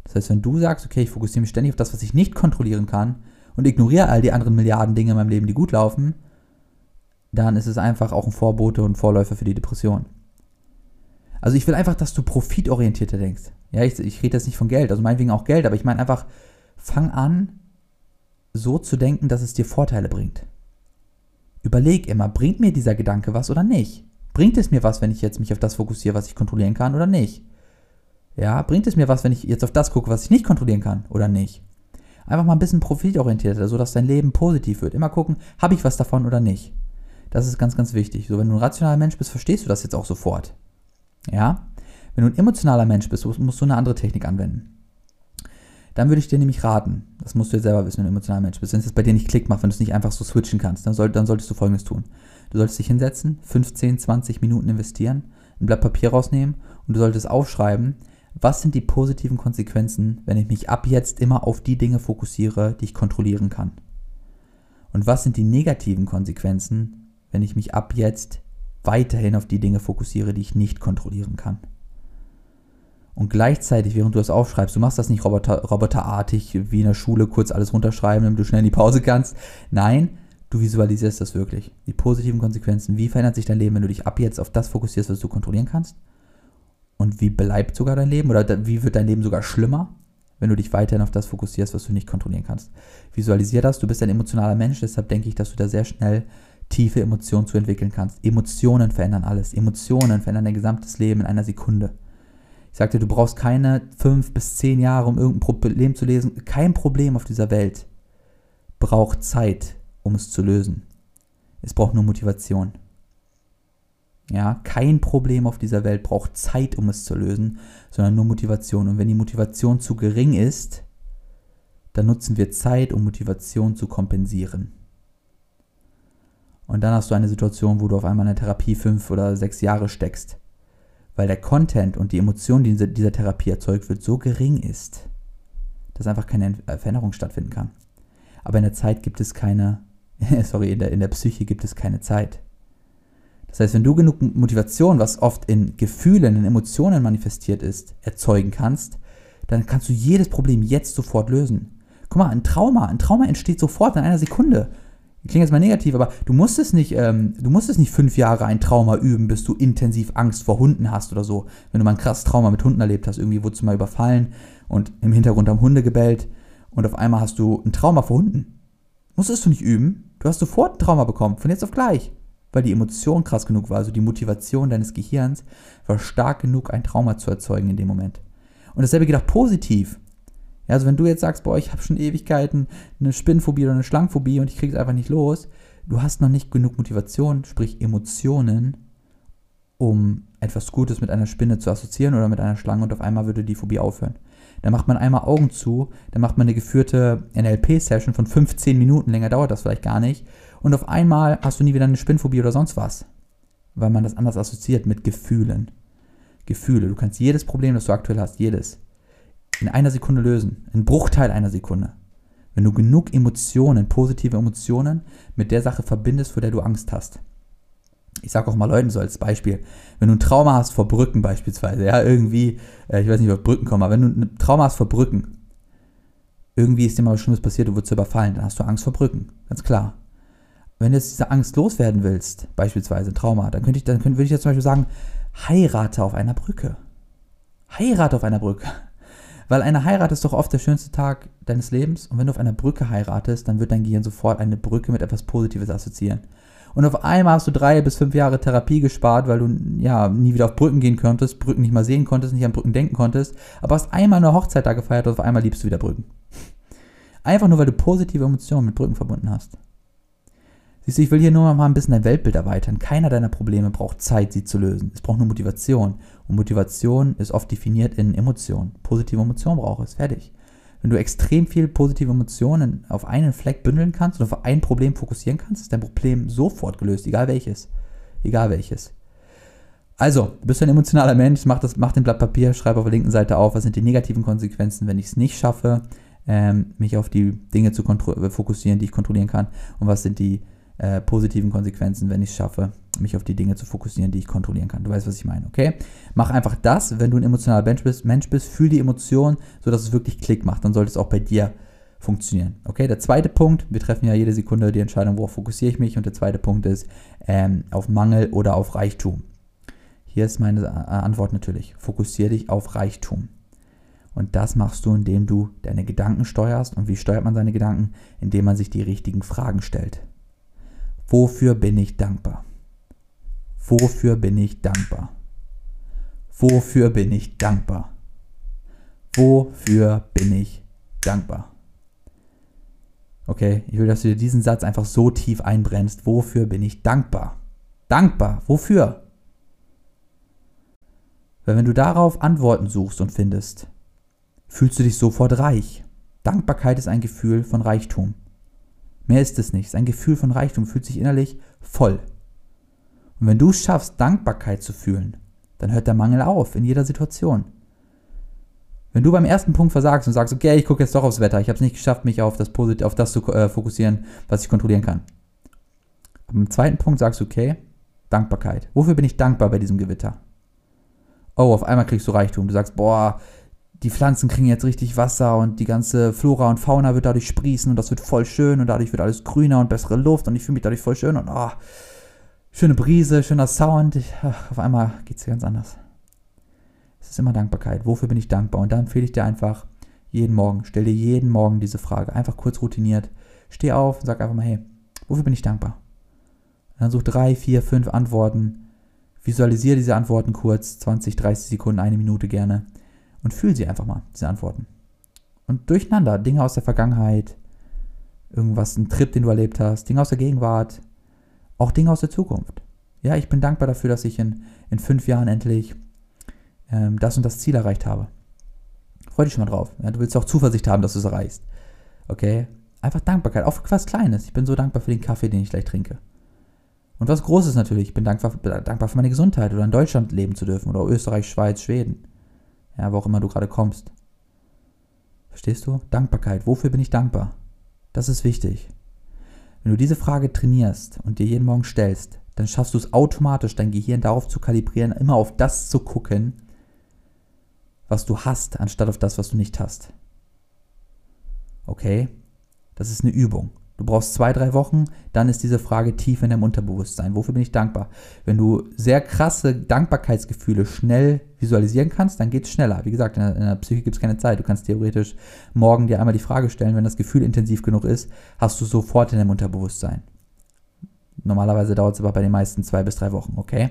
Das heißt, wenn du sagst, okay, ich fokussiere mich ständig auf das, was ich nicht kontrollieren kann und ignoriere all die anderen Milliarden Dinge in meinem Leben, die gut laufen, dann ist es einfach auch ein Vorbote und Vorläufer für die Depression. Also ich will einfach, dass du profitorientierter denkst. Ja, ich, ich rede jetzt nicht von Geld, also meinetwegen auch Geld, aber ich meine einfach, fang an, so zu denken, dass es dir Vorteile bringt. Überleg immer, bringt mir dieser Gedanke was oder nicht? Bringt es mir was, wenn ich jetzt mich auf das fokussiere, was ich kontrollieren kann oder nicht? Ja, bringt es mir was, wenn ich jetzt auf das gucke, was ich nicht kontrollieren kann oder nicht? Einfach mal ein bisschen profitorientierter, sodass dein Leben positiv wird. Immer gucken, habe ich was davon oder nicht? Das ist ganz, ganz wichtig. So, wenn du ein rationaler Mensch bist, verstehst du das jetzt auch sofort. Ja? Wenn du ein emotionaler Mensch bist, musst du eine andere Technik anwenden. Dann würde ich dir nämlich raten, das musst du jetzt selber wissen, wenn du ein emotionaler Mensch bist, wenn es bei dir nicht Klick macht, wenn du es nicht einfach so switchen kannst, dann, soll, dann solltest du folgendes tun. Du solltest dich hinsetzen, 15, 20 Minuten investieren, ein Blatt Papier rausnehmen und du solltest aufschreiben, was sind die positiven Konsequenzen, wenn ich mich ab jetzt immer auf die Dinge fokussiere, die ich kontrollieren kann? Und was sind die negativen Konsequenzen, wenn ich mich ab jetzt weiterhin auf die Dinge fokussiere, die ich nicht kontrollieren kann? Und gleichzeitig, während du das aufschreibst, du machst das nicht roboter, roboterartig wie in der Schule kurz alles runterschreiben, damit du schnell in die Pause kannst. Nein, du visualisierst das wirklich. Die positiven Konsequenzen. Wie verändert sich dein Leben, wenn du dich ab jetzt auf das fokussierst, was du kontrollieren kannst? Und wie bleibt sogar dein Leben? Oder wie wird dein Leben sogar schlimmer, wenn du dich weiterhin auf das fokussierst, was du nicht kontrollieren kannst? Visualisier das. Du bist ein emotionaler Mensch, deshalb denke ich, dass du da sehr schnell tiefe Emotionen zu entwickeln kannst. Emotionen verändern alles. Emotionen verändern dein gesamtes Leben in einer Sekunde. Ich sagte, du brauchst keine fünf bis zehn Jahre, um irgendein Problem zu lesen. Kein Problem auf dieser Welt braucht Zeit, um es zu lösen. Es braucht nur Motivation. Ja, kein Problem auf dieser Welt braucht Zeit, um es zu lösen, sondern nur Motivation. Und wenn die Motivation zu gering ist, dann nutzen wir Zeit, um Motivation zu kompensieren. Und dann hast du eine Situation, wo du auf einmal in der Therapie fünf oder sechs Jahre steckst weil der Content und die Emotion, die in dieser Therapie erzeugt wird, so gering ist, dass einfach keine äh, Veränderung stattfinden kann. Aber in der Zeit gibt es keine, sorry, in der, in der Psyche gibt es keine Zeit. Das heißt, wenn du genug Motivation, was oft in Gefühlen, in Emotionen manifestiert ist, erzeugen kannst, dann kannst du jedes Problem jetzt sofort lösen. Guck mal, ein Trauma, ein Trauma entsteht sofort in einer Sekunde klingt jetzt mal negativ, aber du musst es nicht, ähm, du musst es nicht fünf Jahre ein Trauma üben, bis du intensiv Angst vor Hunden hast oder so. Wenn du mal ein krasses Trauma mit Hunden erlebt hast, irgendwie wurdest du mal überfallen und im Hintergrund haben Hunde gebellt und auf einmal hast du ein Trauma vor Hunden. Musstest du nicht üben. Du hast sofort ein Trauma bekommen, von jetzt auf gleich. Weil die Emotion krass genug war, also die Motivation deines Gehirns war stark genug, ein Trauma zu erzeugen in dem Moment. Und dasselbe geht auch positiv. Ja, also wenn du jetzt sagst, boah, ich habe schon Ewigkeiten eine Spinnenphobie oder eine Schlangenphobie und ich kriege es einfach nicht los, du hast noch nicht genug Motivation, sprich Emotionen, um etwas Gutes mit einer Spinne zu assoziieren oder mit einer Schlange und auf einmal würde die Phobie aufhören. Dann macht man einmal Augen zu, dann macht man eine geführte NLP-Session von 15 Minuten, länger dauert das vielleicht gar nicht, und auf einmal hast du nie wieder eine Spinnenphobie oder sonst was, weil man das anders assoziiert mit Gefühlen. Gefühle, du kannst jedes Problem, das du aktuell hast, jedes, in einer Sekunde lösen. Ein Bruchteil einer Sekunde. Wenn du genug Emotionen, positive Emotionen mit der Sache verbindest, vor der du Angst hast. Ich sage auch mal Leuten so als Beispiel, wenn du ein Trauma hast vor Brücken beispielsweise, ja, irgendwie, äh, ich weiß nicht, ob Brücken kommen, aber wenn du ein Trauma hast vor Brücken, irgendwie ist dir mal was Schlimmes passiert, du wurdest überfallen, dann hast du Angst vor Brücken, ganz klar. Wenn du jetzt diese Angst loswerden willst, beispielsweise ein Trauma, dann könnte ich, dann könnte, würde ich jetzt zum Beispiel sagen, heirate auf einer Brücke. Heirate auf einer Brücke. Weil eine Heirat ist doch oft der schönste Tag deines Lebens und wenn du auf einer Brücke heiratest, dann wird dein Gehirn sofort eine Brücke mit etwas Positives assoziieren. Und auf einmal hast du drei bis fünf Jahre Therapie gespart, weil du ja nie wieder auf Brücken gehen konntest, Brücken nicht mal sehen konntest, nicht an Brücken denken konntest, aber hast einmal eine Hochzeit da gefeiert und auf einmal liebst du wieder Brücken. Einfach nur, weil du positive Emotionen mit Brücken verbunden hast. Siehst du, ich will hier nur mal ein bisschen dein Weltbild erweitern. Keiner deiner Probleme braucht Zeit, sie zu lösen. Es braucht nur Motivation. Und Motivation ist oft definiert in Emotionen. Positive Emotionen braucht es. Fertig. Wenn du extrem viel positive Emotionen auf einen Fleck bündeln kannst und auf ein Problem fokussieren kannst, ist dein Problem sofort gelöst, egal welches. Egal welches. Also, du bist ein emotionaler Mensch, mach, das, mach den Blatt Papier, schreib auf der linken Seite auf, was sind die negativen Konsequenzen, wenn ich es nicht schaffe, ähm, mich auf die Dinge zu fokussieren, die ich kontrollieren kann, und was sind die äh, positiven Konsequenzen, wenn ich es schaffe, mich auf die Dinge zu fokussieren, die ich kontrollieren kann. Du weißt, was ich meine, okay? Mach einfach das, wenn du ein emotionaler Mensch bist, Mensch bist fühl die Emotion, sodass es wirklich Klick macht. Dann sollte es auch bei dir funktionieren. Okay, der zweite Punkt, wir treffen ja jede Sekunde die Entscheidung, worauf fokussiere ich mich. Und der zweite Punkt ist ähm, auf Mangel oder auf Reichtum. Hier ist meine äh, Antwort natürlich. Fokussiere dich auf Reichtum. Und das machst du, indem du deine Gedanken steuerst. Und wie steuert man seine Gedanken? Indem man sich die richtigen Fragen stellt. Wofür bin ich dankbar? Wofür bin ich dankbar? Wofür bin ich dankbar? Wofür bin ich dankbar? Okay, ich will, dass du dir diesen Satz einfach so tief einbrennst. Wofür bin ich dankbar? Dankbar. Wofür? Weil wenn du darauf Antworten suchst und findest, fühlst du dich sofort reich. Dankbarkeit ist ein Gefühl von Reichtum. Mehr ist es nicht. Es ist ein Gefühl von Reichtum, fühlt sich innerlich voll. Und wenn du es schaffst, Dankbarkeit zu fühlen, dann hört der Mangel auf in jeder Situation. Wenn du beim ersten Punkt versagst und sagst, okay, ich gucke jetzt doch aufs Wetter, ich habe es nicht geschafft, mich auf das, Posit auf das zu äh, fokussieren, was ich kontrollieren kann. Aber zweiten Punkt sagst du, okay, Dankbarkeit. Wofür bin ich dankbar bei diesem Gewitter? Oh, auf einmal kriegst du Reichtum. Du sagst, boah, die Pflanzen kriegen jetzt richtig Wasser und die ganze Flora und Fauna wird dadurch sprießen und das wird voll schön und dadurch wird alles grüner und bessere Luft und ich fühle mich dadurch voll schön und oh, schöne Brise, schöner Sound. Ich, ach, auf einmal geht es ganz anders. Es ist immer Dankbarkeit. Wofür bin ich dankbar? Und da empfehle ich dir einfach jeden Morgen, stell dir jeden Morgen diese Frage. Einfach kurz routiniert. Steh auf und sag einfach mal, hey, wofür bin ich dankbar? Und dann such drei, vier, fünf Antworten. Visualisiere diese Antworten kurz, 20, 30 Sekunden, eine Minute gerne und fühl sie einfach mal, diese Antworten. Und durcheinander, Dinge aus der Vergangenheit, irgendwas, ein Trip, den du erlebt hast, Dinge aus der Gegenwart, auch Dinge aus der Zukunft. Ja, ich bin dankbar dafür, dass ich in, in fünf Jahren endlich ähm, das und das Ziel erreicht habe. Freu dich schon mal drauf. Ja, du willst auch Zuversicht haben, dass du es erreichst. Okay? Einfach Dankbarkeit, auch für was Kleines. Ich bin so dankbar für den Kaffee, den ich gleich trinke. Und was Großes natürlich. Ich bin dankbar, dankbar für meine Gesundheit oder in Deutschland leben zu dürfen oder Österreich, Schweiz, Schweden. Ja, wo auch immer du gerade kommst. Verstehst du? Dankbarkeit. Wofür bin ich dankbar? Das ist wichtig. Wenn du diese Frage trainierst und dir jeden Morgen stellst, dann schaffst du es automatisch, dein Gehirn darauf zu kalibrieren, immer auf das zu gucken, was du hast, anstatt auf das, was du nicht hast. Okay? Das ist eine Übung. Du brauchst zwei, drei Wochen, dann ist diese Frage tief in deinem Unterbewusstsein. Wofür bin ich dankbar? Wenn du sehr krasse Dankbarkeitsgefühle schnell visualisieren kannst, dann geht es schneller. Wie gesagt, in der, in der Psyche gibt es keine Zeit. Du kannst theoretisch morgen dir einmal die Frage stellen, wenn das Gefühl intensiv genug ist, hast du sofort in deinem Unterbewusstsein. Normalerweise dauert es aber bei den meisten zwei bis drei Wochen, okay?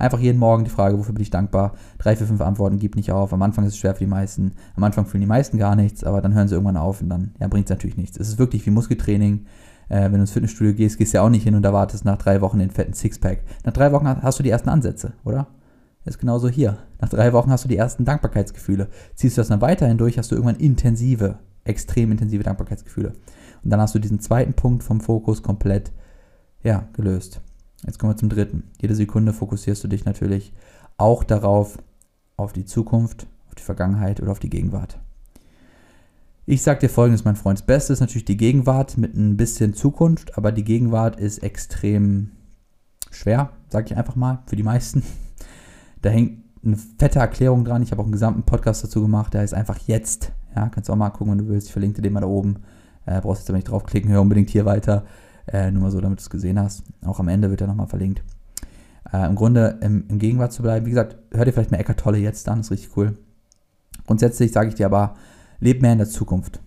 Einfach jeden Morgen die Frage, wofür bin ich dankbar? Drei, vier, fünf Antworten, gib nicht auf. Am Anfang ist es schwer für die meisten. Am Anfang fühlen die meisten gar nichts, aber dann hören sie irgendwann auf und dann ja, bringt es natürlich nichts. Es ist wirklich wie Muskeltraining. Äh, wenn du ins Fitnessstudio gehst, gehst du ja auch nicht hin und erwartest nach drei Wochen den fetten Sixpack. Nach drei Wochen hast du die ersten Ansätze, oder? ist genauso hier. Nach drei Wochen hast du die ersten Dankbarkeitsgefühle. Ziehst du das dann weiterhin durch, hast du irgendwann intensive, extrem intensive Dankbarkeitsgefühle. Und dann hast du diesen zweiten Punkt vom Fokus komplett, ja, gelöst. Jetzt kommen wir zum dritten. Jede Sekunde fokussierst du dich natürlich auch darauf, auf die Zukunft, auf die Vergangenheit oder auf die Gegenwart. Ich sage dir folgendes, mein Freund. Das Beste ist natürlich die Gegenwart mit ein bisschen Zukunft, aber die Gegenwart ist extrem schwer, sage ich einfach mal, für die meisten. Da hängt eine fette Erklärung dran. Ich habe auch einen gesamten Podcast dazu gemacht, der heißt einfach jetzt. Ja, kannst du auch mal gucken, wenn du willst. Ich verlinke dir den mal da oben. Äh, brauchst jetzt aber nicht draufklicken, hör unbedingt hier weiter. Äh, nur mal so, damit du es gesehen hast. Auch am Ende wird er nochmal verlinkt. Äh, Im Grunde im, im, Gegenwart zu bleiben. Wie gesagt, hör dir vielleicht mal Eckart Tolle jetzt an, ist richtig cool. Grundsätzlich sage ich dir aber, leb mehr in der Zukunft.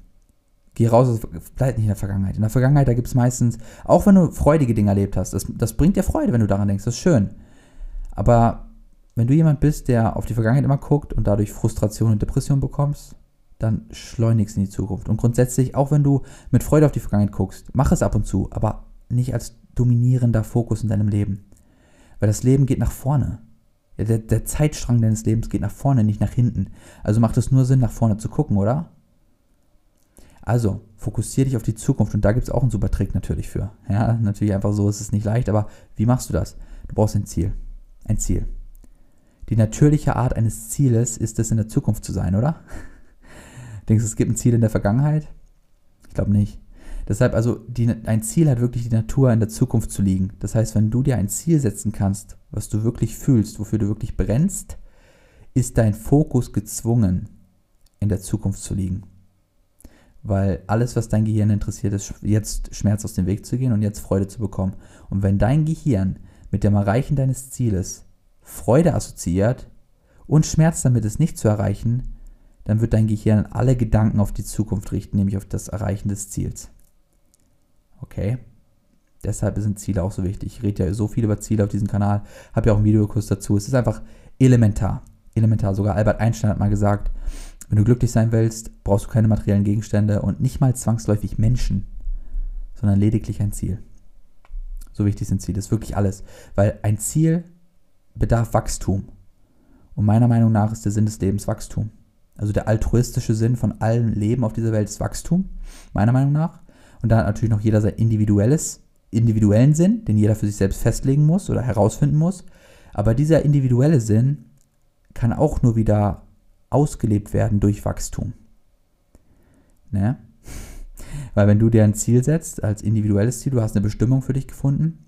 Geh raus, bleib nicht in der Vergangenheit. In der Vergangenheit, da gibt es meistens, auch wenn du freudige Dinge erlebt hast, das, das bringt dir Freude, wenn du daran denkst, das ist schön. Aber wenn du jemand bist, der auf die Vergangenheit immer guckt und dadurch Frustration und Depression bekommst, dann schleunigst in die Zukunft. Und grundsätzlich, auch wenn du mit Freude auf die Vergangenheit guckst, mach es ab und zu, aber nicht als dominierender Fokus in deinem Leben. Weil das Leben geht nach vorne. Der, der Zeitstrang deines Lebens geht nach vorne, nicht nach hinten. Also macht es nur Sinn, nach vorne zu gucken, oder? Also, fokussiere dich auf die Zukunft und da gibt es auch einen super Trick natürlich für. Ja, natürlich einfach so ist es nicht leicht, aber wie machst du das? Du brauchst ein Ziel. Ein Ziel. Die natürliche Art eines Zieles ist es, in der Zukunft zu sein, oder? Denkst du, es gibt ein Ziel in der Vergangenheit? Ich glaube nicht. Deshalb also, die, ein Ziel hat wirklich die Natur in der Zukunft zu liegen. Das heißt, wenn du dir ein Ziel setzen kannst, was du wirklich fühlst, wofür du wirklich brennst, ist dein Fokus gezwungen, in der Zukunft zu liegen. Weil alles, was dein Gehirn interessiert, ist, jetzt Schmerz aus dem Weg zu gehen und jetzt Freude zu bekommen. Und wenn dein Gehirn mit dem Erreichen deines Zieles Freude assoziiert und Schmerz damit, es nicht zu erreichen, dann wird dein Gehirn alle Gedanken auf die Zukunft richten, nämlich auf das Erreichen des Ziels. Okay? Deshalb sind Ziele auch so wichtig. Ich rede ja so viel über Ziele auf diesem Kanal, habe ja auch einen Videokurs dazu. Es ist einfach elementar. Elementar. Sogar Albert Einstein hat mal gesagt, wenn du glücklich sein willst, brauchst du keine materiellen Gegenstände und nicht mal zwangsläufig Menschen, sondern lediglich ein Ziel. So wichtig sind Ziele. Das ist wirklich alles. Weil ein Ziel bedarf Wachstum. Und meiner Meinung nach ist der Sinn des Lebens Wachstum. Also der altruistische Sinn von allem Leben auf dieser Welt ist Wachstum, meiner Meinung nach. Und da hat natürlich noch jeder sein individuelles, individuellen Sinn, den jeder für sich selbst festlegen muss oder herausfinden muss. Aber dieser individuelle Sinn kann auch nur wieder ausgelebt werden durch Wachstum. Ne? Weil wenn du dir ein Ziel setzt, als individuelles Ziel, du hast eine Bestimmung für dich gefunden,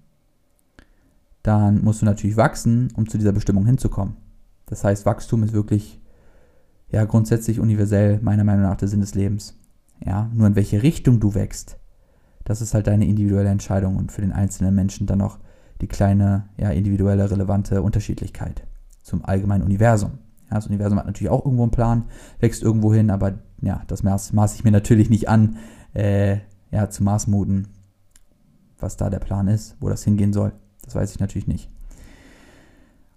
dann musst du natürlich wachsen, um zu dieser Bestimmung hinzukommen. Das heißt, Wachstum ist wirklich ja grundsätzlich universell meiner Meinung nach der Sinn des Lebens. Ja, nur in welche Richtung du wächst, das ist halt deine individuelle Entscheidung und für den einzelnen Menschen dann noch die kleine, ja, individuelle, relevante Unterschiedlichkeit zum allgemeinen Universum. Ja, das Universum hat natürlich auch irgendwo einen Plan, wächst irgendwo hin, aber ja, das maß, maß ich mir natürlich nicht an, äh, ja, zu maßmuten, was da der Plan ist, wo das hingehen soll. Das weiß ich natürlich nicht.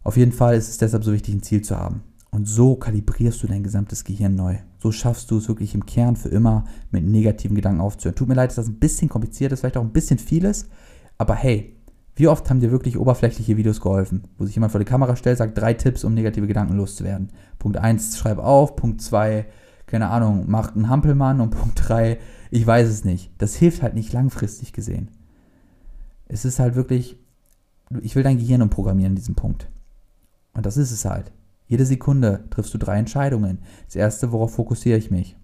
Auf jeden Fall ist es deshalb so wichtig, ein Ziel zu haben. Und so kalibrierst du dein gesamtes Gehirn neu. So schaffst du es wirklich im Kern für immer mit negativen Gedanken aufzuhören. Tut mir leid, dass das ein bisschen kompliziert ist, vielleicht auch ein bisschen vieles. Aber hey, wie oft haben dir wirklich oberflächliche Videos geholfen, wo sich jemand vor die Kamera stellt, sagt drei Tipps, um negative Gedanken loszuwerden. Punkt 1, schreib auf. Punkt 2, keine Ahnung, mach einen Hampelmann. Und Punkt 3, ich weiß es nicht. Das hilft halt nicht langfristig gesehen. Es ist halt wirklich, ich will dein Gehirn umprogrammieren in diesem Punkt. Und das ist es halt. Jede Sekunde triffst du drei Entscheidungen. Das erste, worauf fokussiere ich mich?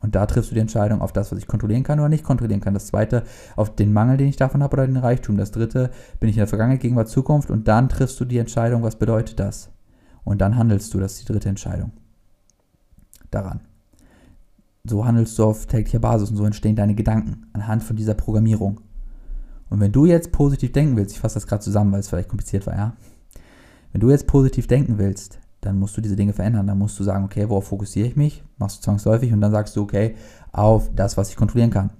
Und da triffst du die Entscheidung auf das, was ich kontrollieren kann oder nicht kontrollieren kann. Das zweite, auf den Mangel, den ich davon habe oder den Reichtum. Das dritte, bin ich in der Vergangenheit, Gegenwart, Zukunft. Und dann triffst du die Entscheidung, was bedeutet das? Und dann handelst du. Das ist die dritte Entscheidung. Daran. So handelst du auf täglicher Basis und so entstehen deine Gedanken anhand von dieser Programmierung. Und wenn du jetzt positiv denken willst, ich fasse das gerade zusammen, weil es vielleicht kompliziert war, ja. Wenn du jetzt positiv denken willst, dann musst du diese Dinge verändern. Dann musst du sagen, okay, worauf fokussiere ich mich? Machst du zwangsläufig und dann sagst du, okay, auf das, was ich kontrollieren kann.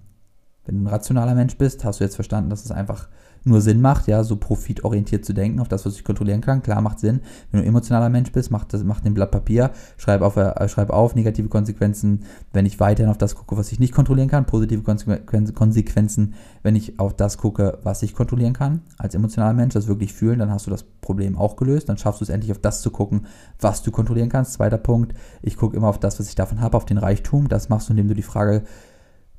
Wenn du ein rationaler Mensch bist, hast du jetzt verstanden, dass es einfach nur Sinn macht, ja, so profitorientiert zu denken, auf das, was ich kontrollieren kann. Klar, macht Sinn. Wenn du emotionaler Mensch bist, mach, das, mach den Blatt Papier, schreib auf, äh, schreib auf negative Konsequenzen, wenn ich weiterhin auf das gucke, was ich nicht kontrollieren kann, positive Konsequenzen, wenn ich auf das gucke, was ich kontrollieren kann, als emotionaler Mensch, das wirklich fühlen, dann hast du das Problem auch gelöst, dann schaffst du es endlich auf das zu gucken, was du kontrollieren kannst. Zweiter Punkt, ich gucke immer auf das, was ich davon habe, auf den Reichtum. Das machst du, indem du die Frage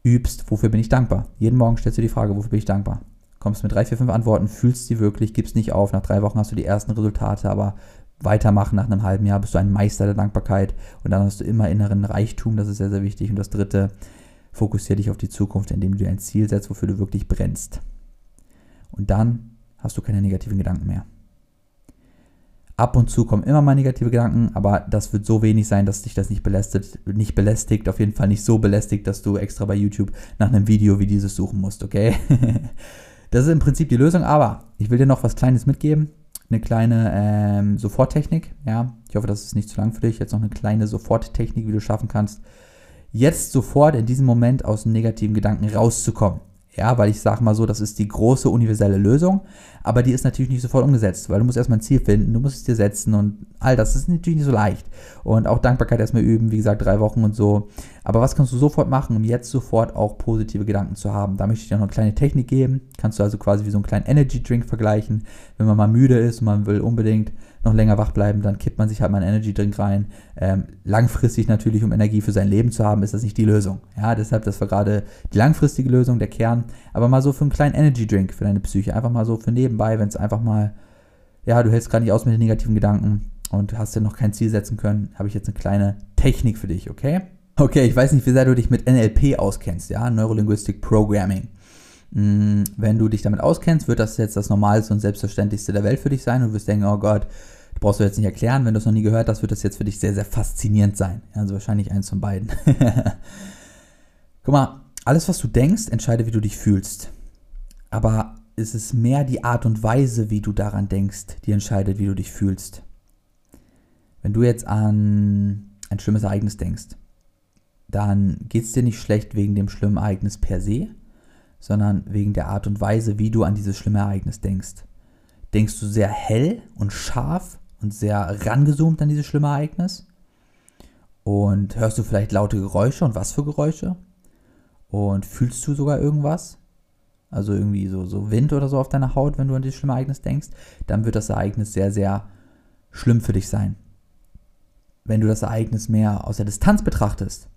übst, wofür bin ich dankbar? Jeden Morgen stellst du die Frage, wofür bin ich dankbar? Kommst mit drei, vier, fünf Antworten, fühlst sie wirklich, gibst nicht auf. Nach drei Wochen hast du die ersten Resultate, aber weitermachen nach einem halben Jahr bist du ein Meister der Dankbarkeit und dann hast du immer inneren Reichtum, das ist sehr, sehr wichtig. Und das dritte, fokussiere dich auf die Zukunft, indem du dir ein Ziel setzt, wofür du wirklich brennst. Und dann hast du keine negativen Gedanken mehr. Ab und zu kommen immer mal negative Gedanken, aber das wird so wenig sein, dass dich das nicht belästigt, nicht belästigt, auf jeden Fall nicht so belästigt, dass du extra bei YouTube nach einem Video wie dieses suchen musst, okay? Das ist im Prinzip die Lösung, aber ich will dir noch was Kleines mitgeben. Eine kleine ähm, Soforttechnik. Ja, ich hoffe, das ist nicht zu lang für dich. Jetzt noch eine kleine Soforttechnik, wie du schaffen kannst, jetzt sofort in diesem Moment aus negativen Gedanken rauszukommen. Ja, weil ich sage mal so, das ist die große universelle Lösung, aber die ist natürlich nicht sofort umgesetzt, weil du musst erstmal ein Ziel finden, du musst es dir setzen und all das ist natürlich nicht so leicht. Und auch Dankbarkeit erstmal üben, wie gesagt, drei Wochen und so. Aber was kannst du sofort machen, um jetzt sofort auch positive Gedanken zu haben? Da möchte ich dir noch eine kleine Technik geben. Kannst du also quasi wie so einen kleinen Energy Drink vergleichen. Wenn man mal müde ist und man will unbedingt noch länger wach bleiben, dann kippt man sich halt mal einen Energy Drink rein. Ähm, langfristig natürlich, um Energie für sein Leben zu haben, ist das nicht die Lösung. Ja, deshalb, das war gerade die langfristige Lösung, der Kern. Aber mal so für einen kleinen Energy Drink für deine Psyche. Einfach mal so für nebenbei, wenn es einfach mal, ja, du hältst gerade nicht aus mit den negativen Gedanken und hast ja noch kein Ziel setzen können, habe ich jetzt eine kleine Technik für dich, okay? Okay, ich weiß nicht, wie sehr du dich mit NLP auskennst, ja, Neurolinguistic Programming. Mm, wenn du dich damit auskennst, wird das jetzt das Normalste und Selbstverständlichste der Welt für dich sein und wirst denken, oh Gott, brauchst du jetzt nicht erklären, wenn du es noch nie gehört hast, wird das jetzt für dich sehr, sehr faszinierend sein. Also wahrscheinlich eins von beiden. Guck mal, alles, was du denkst, entscheide, wie du dich fühlst. Aber es ist mehr die Art und Weise, wie du daran denkst, die entscheidet, wie du dich fühlst. Wenn du jetzt an ein schlimmes Ereignis denkst, dann geht es dir nicht schlecht wegen dem schlimmen Ereignis per se, sondern wegen der Art und Weise, wie du an dieses schlimme Ereignis denkst. Denkst du sehr hell und scharf und sehr rangezoomt an dieses schlimme Ereignis? Und hörst du vielleicht laute Geräusche und was für Geräusche? Und fühlst du sogar irgendwas? Also irgendwie so, so Wind oder so auf deiner Haut, wenn du an dieses schlimme Ereignis denkst, dann wird das Ereignis sehr, sehr schlimm für dich sein. wenn du das Ereignis mehr aus der Distanz betrachtest.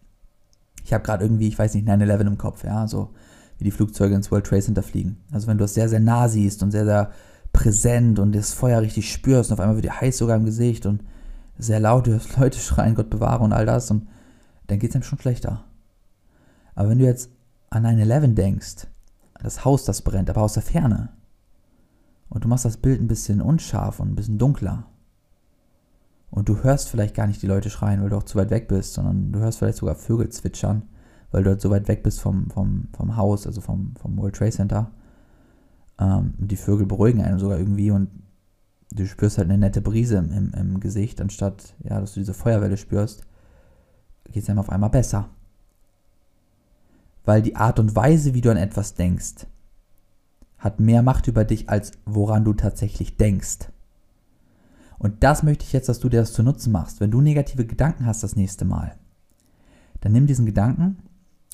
Ich habe gerade irgendwie, ich weiß nicht, 9-11 im Kopf, ja, so wie die Flugzeuge ins World Trade Center fliegen. Also wenn du das sehr, sehr nah siehst und sehr, sehr präsent und das Feuer richtig spürst und auf einmal wird dir heiß sogar im Gesicht und sehr laut, du hörst Leute schreien, Gott bewahre und all das und dann geht es einem schon schlechter. Aber wenn du jetzt an 9-11 denkst, das Haus, das brennt, aber aus der Ferne, und du machst das Bild ein bisschen unscharf und ein bisschen dunkler, und du hörst vielleicht gar nicht die Leute schreien, weil du auch zu weit weg bist, sondern du hörst vielleicht sogar Vögel zwitschern, weil du halt so weit weg bist vom, vom, vom Haus, also vom, vom World Trade Center. Ähm, die Vögel beruhigen einen sogar irgendwie und du spürst halt eine nette Brise im, im, Gesicht, anstatt ja, dass du diese Feuerwelle spürst, geht es einem auf einmal besser. Weil die Art und Weise, wie du an etwas denkst, hat mehr Macht über dich, als woran du tatsächlich denkst. Und das möchte ich jetzt, dass du dir das zu Nutzen machst. Wenn du negative Gedanken hast das nächste Mal, dann nimm diesen Gedanken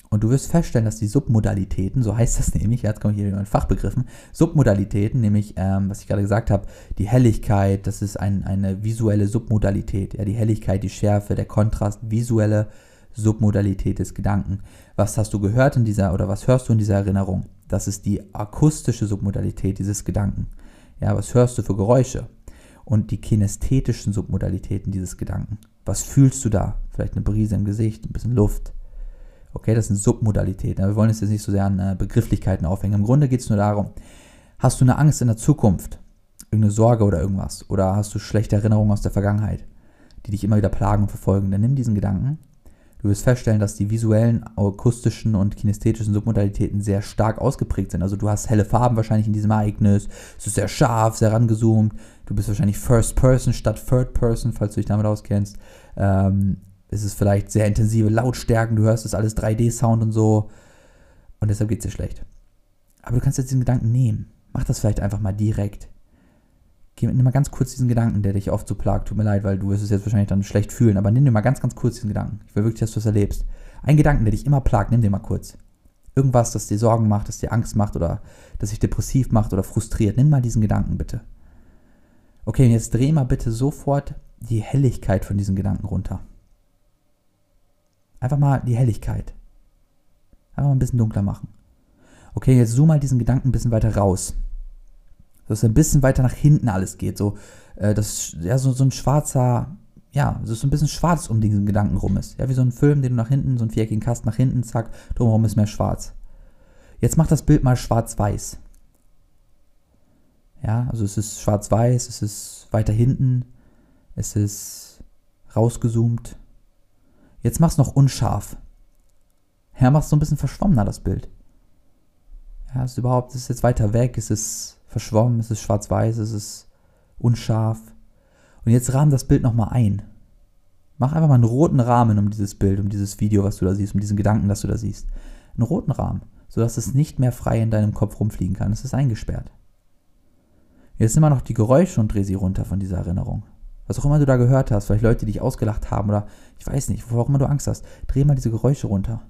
und du wirst feststellen, dass die Submodalitäten, so heißt das nämlich, jetzt komme ich hier in Fachbegriffen, Submodalitäten, nämlich, ähm, was ich gerade gesagt habe, die Helligkeit, das ist ein, eine visuelle Submodalität. Ja, die Helligkeit, die Schärfe, der Kontrast, visuelle Submodalität des Gedanken. Was hast du gehört in dieser, oder was hörst du in dieser Erinnerung? Das ist die akustische Submodalität dieses Gedanken. Ja, was hörst du für Geräusche? Und die kinästhetischen Submodalitäten dieses Gedanken. Was fühlst du da? Vielleicht eine Brise im Gesicht, ein bisschen Luft, Okay, das sind Submodalitäten. Wir wollen uns jetzt nicht so sehr an äh, Begrifflichkeiten aufhängen. Im Grunde geht es nur darum, hast du eine Angst in der Zukunft, irgendeine Sorge oder irgendwas, oder hast du schlechte Erinnerungen aus der Vergangenheit, die dich immer wieder plagen und verfolgen, dann nimm diesen Gedanken. Du wirst feststellen, dass die visuellen, akustischen und kinästhetischen Submodalitäten sehr stark ausgeprägt sind. Also du hast helle Farben wahrscheinlich in diesem Ereignis, es ist sehr scharf, sehr rangezoomt, du bist wahrscheinlich First Person statt Third Person, falls du dich damit auskennst. Ähm, es ist vielleicht sehr intensive Lautstärken, du hörst das alles 3D-Sound und so. Und deshalb geht es dir schlecht. Aber du kannst jetzt diesen Gedanken nehmen. Mach das vielleicht einfach mal direkt. Geh, nimm mal ganz kurz diesen Gedanken, der dich oft so plagt. Tut mir leid, weil du wirst es jetzt wahrscheinlich dann schlecht fühlen. Aber nimm dir mal ganz, ganz kurz diesen Gedanken. Ich will wirklich, dass du es erlebst. Ein Gedanken, der dich immer plagt, nimm dir mal kurz. Irgendwas, das dir Sorgen macht, das dir Angst macht oder das dich depressiv macht oder frustriert. Nimm mal diesen Gedanken bitte. Okay, und jetzt dreh mal bitte sofort die Helligkeit von diesem Gedanken runter. Einfach mal die Helligkeit. Einfach mal ein bisschen dunkler machen. Okay, jetzt zoom mal diesen Gedanken ein bisschen weiter raus. Dass es ein bisschen weiter nach hinten alles geht. So, äh, dass ja, so, so ein schwarzer, ja, so ein bisschen schwarz um diesen Gedanken rum ist. Ja, wie so ein Film, den du nach hinten, so ein viereckigen Kasten nach hinten, zack, drumherum ist mehr schwarz. Jetzt mach das Bild mal schwarz-weiß. Ja, also es ist schwarz-weiß, es ist weiter hinten, es ist rausgezoomt, Jetzt mach's noch unscharf. Ja, mach's so ein bisschen verschwommener, das Bild. Ja, ist überhaupt, ist jetzt weiter weg, es ist verschwommen, es ist schwarz-weiß, es ist unscharf. Und jetzt rahm das Bild nochmal ein. Mach einfach mal einen roten Rahmen um dieses Bild, um dieses Video, was du da siehst, um diesen Gedanken, das du da siehst. Einen roten Rahmen, sodass es nicht mehr frei in deinem Kopf rumfliegen kann. Es ist eingesperrt. Jetzt nimm mal noch die Geräusche und dreh sie runter von dieser Erinnerung. Was auch immer du da gehört hast, vielleicht Leute, die dich ausgelacht haben oder ich weiß nicht, wovor immer du Angst hast, dreh mal diese Geräusche runter.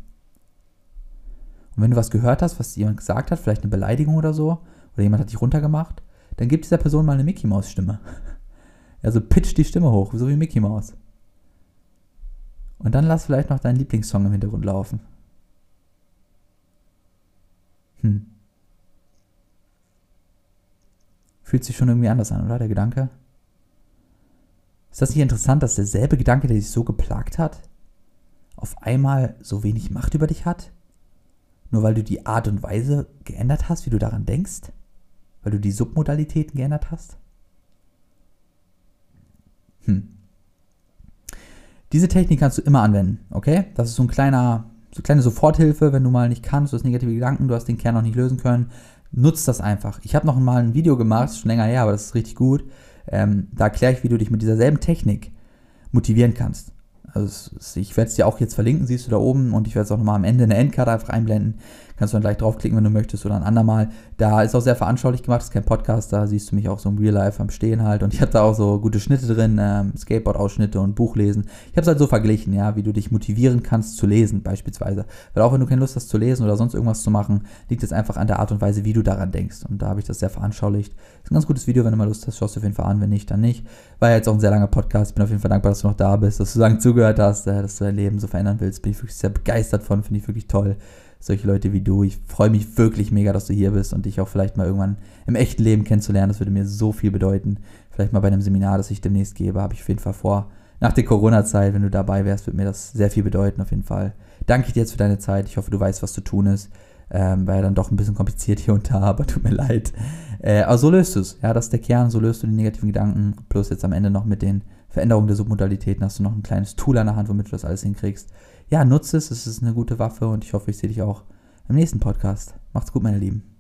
Und wenn du was gehört hast, was jemand gesagt hat, vielleicht eine Beleidigung oder so, oder jemand hat dich runtergemacht, dann gib dieser Person mal eine Mickey Maus Stimme. Also pitch die Stimme hoch, so wie Mickey Maus. Und dann lass vielleicht noch deinen Lieblingssong im Hintergrund laufen. Hm. Fühlt sich schon irgendwie anders an, oder der Gedanke? Ist das nicht interessant, dass derselbe Gedanke, der dich so geplagt hat, auf einmal so wenig Macht über dich hat? Nur weil du die Art und Weise geändert hast, wie du daran denkst? Weil du die Submodalitäten geändert hast? Hm. Diese Technik kannst du immer anwenden, okay? Das ist so ein kleiner, so eine kleine Soforthilfe, wenn du mal nicht kannst, du hast negative Gedanken, du hast den Kern noch nicht lösen können. Nutzt das einfach. Ich habe noch mal ein Video gemacht, schon länger her, aber das ist richtig gut. Ähm, da erkläre ich, wie du dich mit dieser selben Technik motivieren kannst. Also ich werde es dir auch jetzt verlinken, siehst du da oben und ich werde es auch nochmal am Ende in der Endkarte einfach einblenden. Kannst du dann gleich draufklicken, wenn du möchtest oder ein andermal. Da ist auch sehr veranschaulich gemacht, das ist kein Podcast, da siehst du mich auch so im Real Life am Stehen halt und ich habe da auch so gute Schnitte drin, ähm, Skateboard-Ausschnitte und Buchlesen. Ich habe es halt so verglichen, ja, wie du dich motivieren kannst zu lesen beispielsweise. Weil auch wenn du keine Lust hast zu lesen oder sonst irgendwas zu machen, liegt es einfach an der Art und Weise, wie du daran denkst. Und da habe ich das sehr veranschaulicht. Ist ein ganz gutes Video, wenn du mal Lust hast, schaust du auf jeden Fall an, wenn nicht, dann nicht. War ja jetzt auch ein sehr langer Podcast, bin auf jeden Fall dankbar, dass du noch da bist, dass du so lange zugehört hast, äh, dass du dein Leben so verändern willst. Bin ich wirklich sehr begeistert von, finde ich wirklich toll. Solche Leute wie du. Ich freue mich wirklich mega, dass du hier bist und dich auch vielleicht mal irgendwann im echten Leben kennenzulernen. Das würde mir so viel bedeuten. Vielleicht mal bei einem Seminar, das ich demnächst gebe, habe ich auf jeden Fall vor. Nach der Corona-Zeit, wenn du dabei wärst, würde mir das sehr viel bedeuten, auf jeden Fall. Danke dir jetzt für deine Zeit. Ich hoffe, du weißt, was zu tun ist. Ähm, war ja dann doch ein bisschen kompliziert hier und da, aber tut mir leid. Äh, aber so löst du es. Ja, das ist der Kern. So löst du die negativen Gedanken. Plus jetzt am Ende noch mit den Veränderungen der Submodalitäten hast du noch ein kleines Tool an der Hand, womit du das alles hinkriegst. Ja, nutze es. Es ist eine gute Waffe und ich hoffe, ich sehe dich auch im nächsten Podcast. Macht's gut, meine Lieben.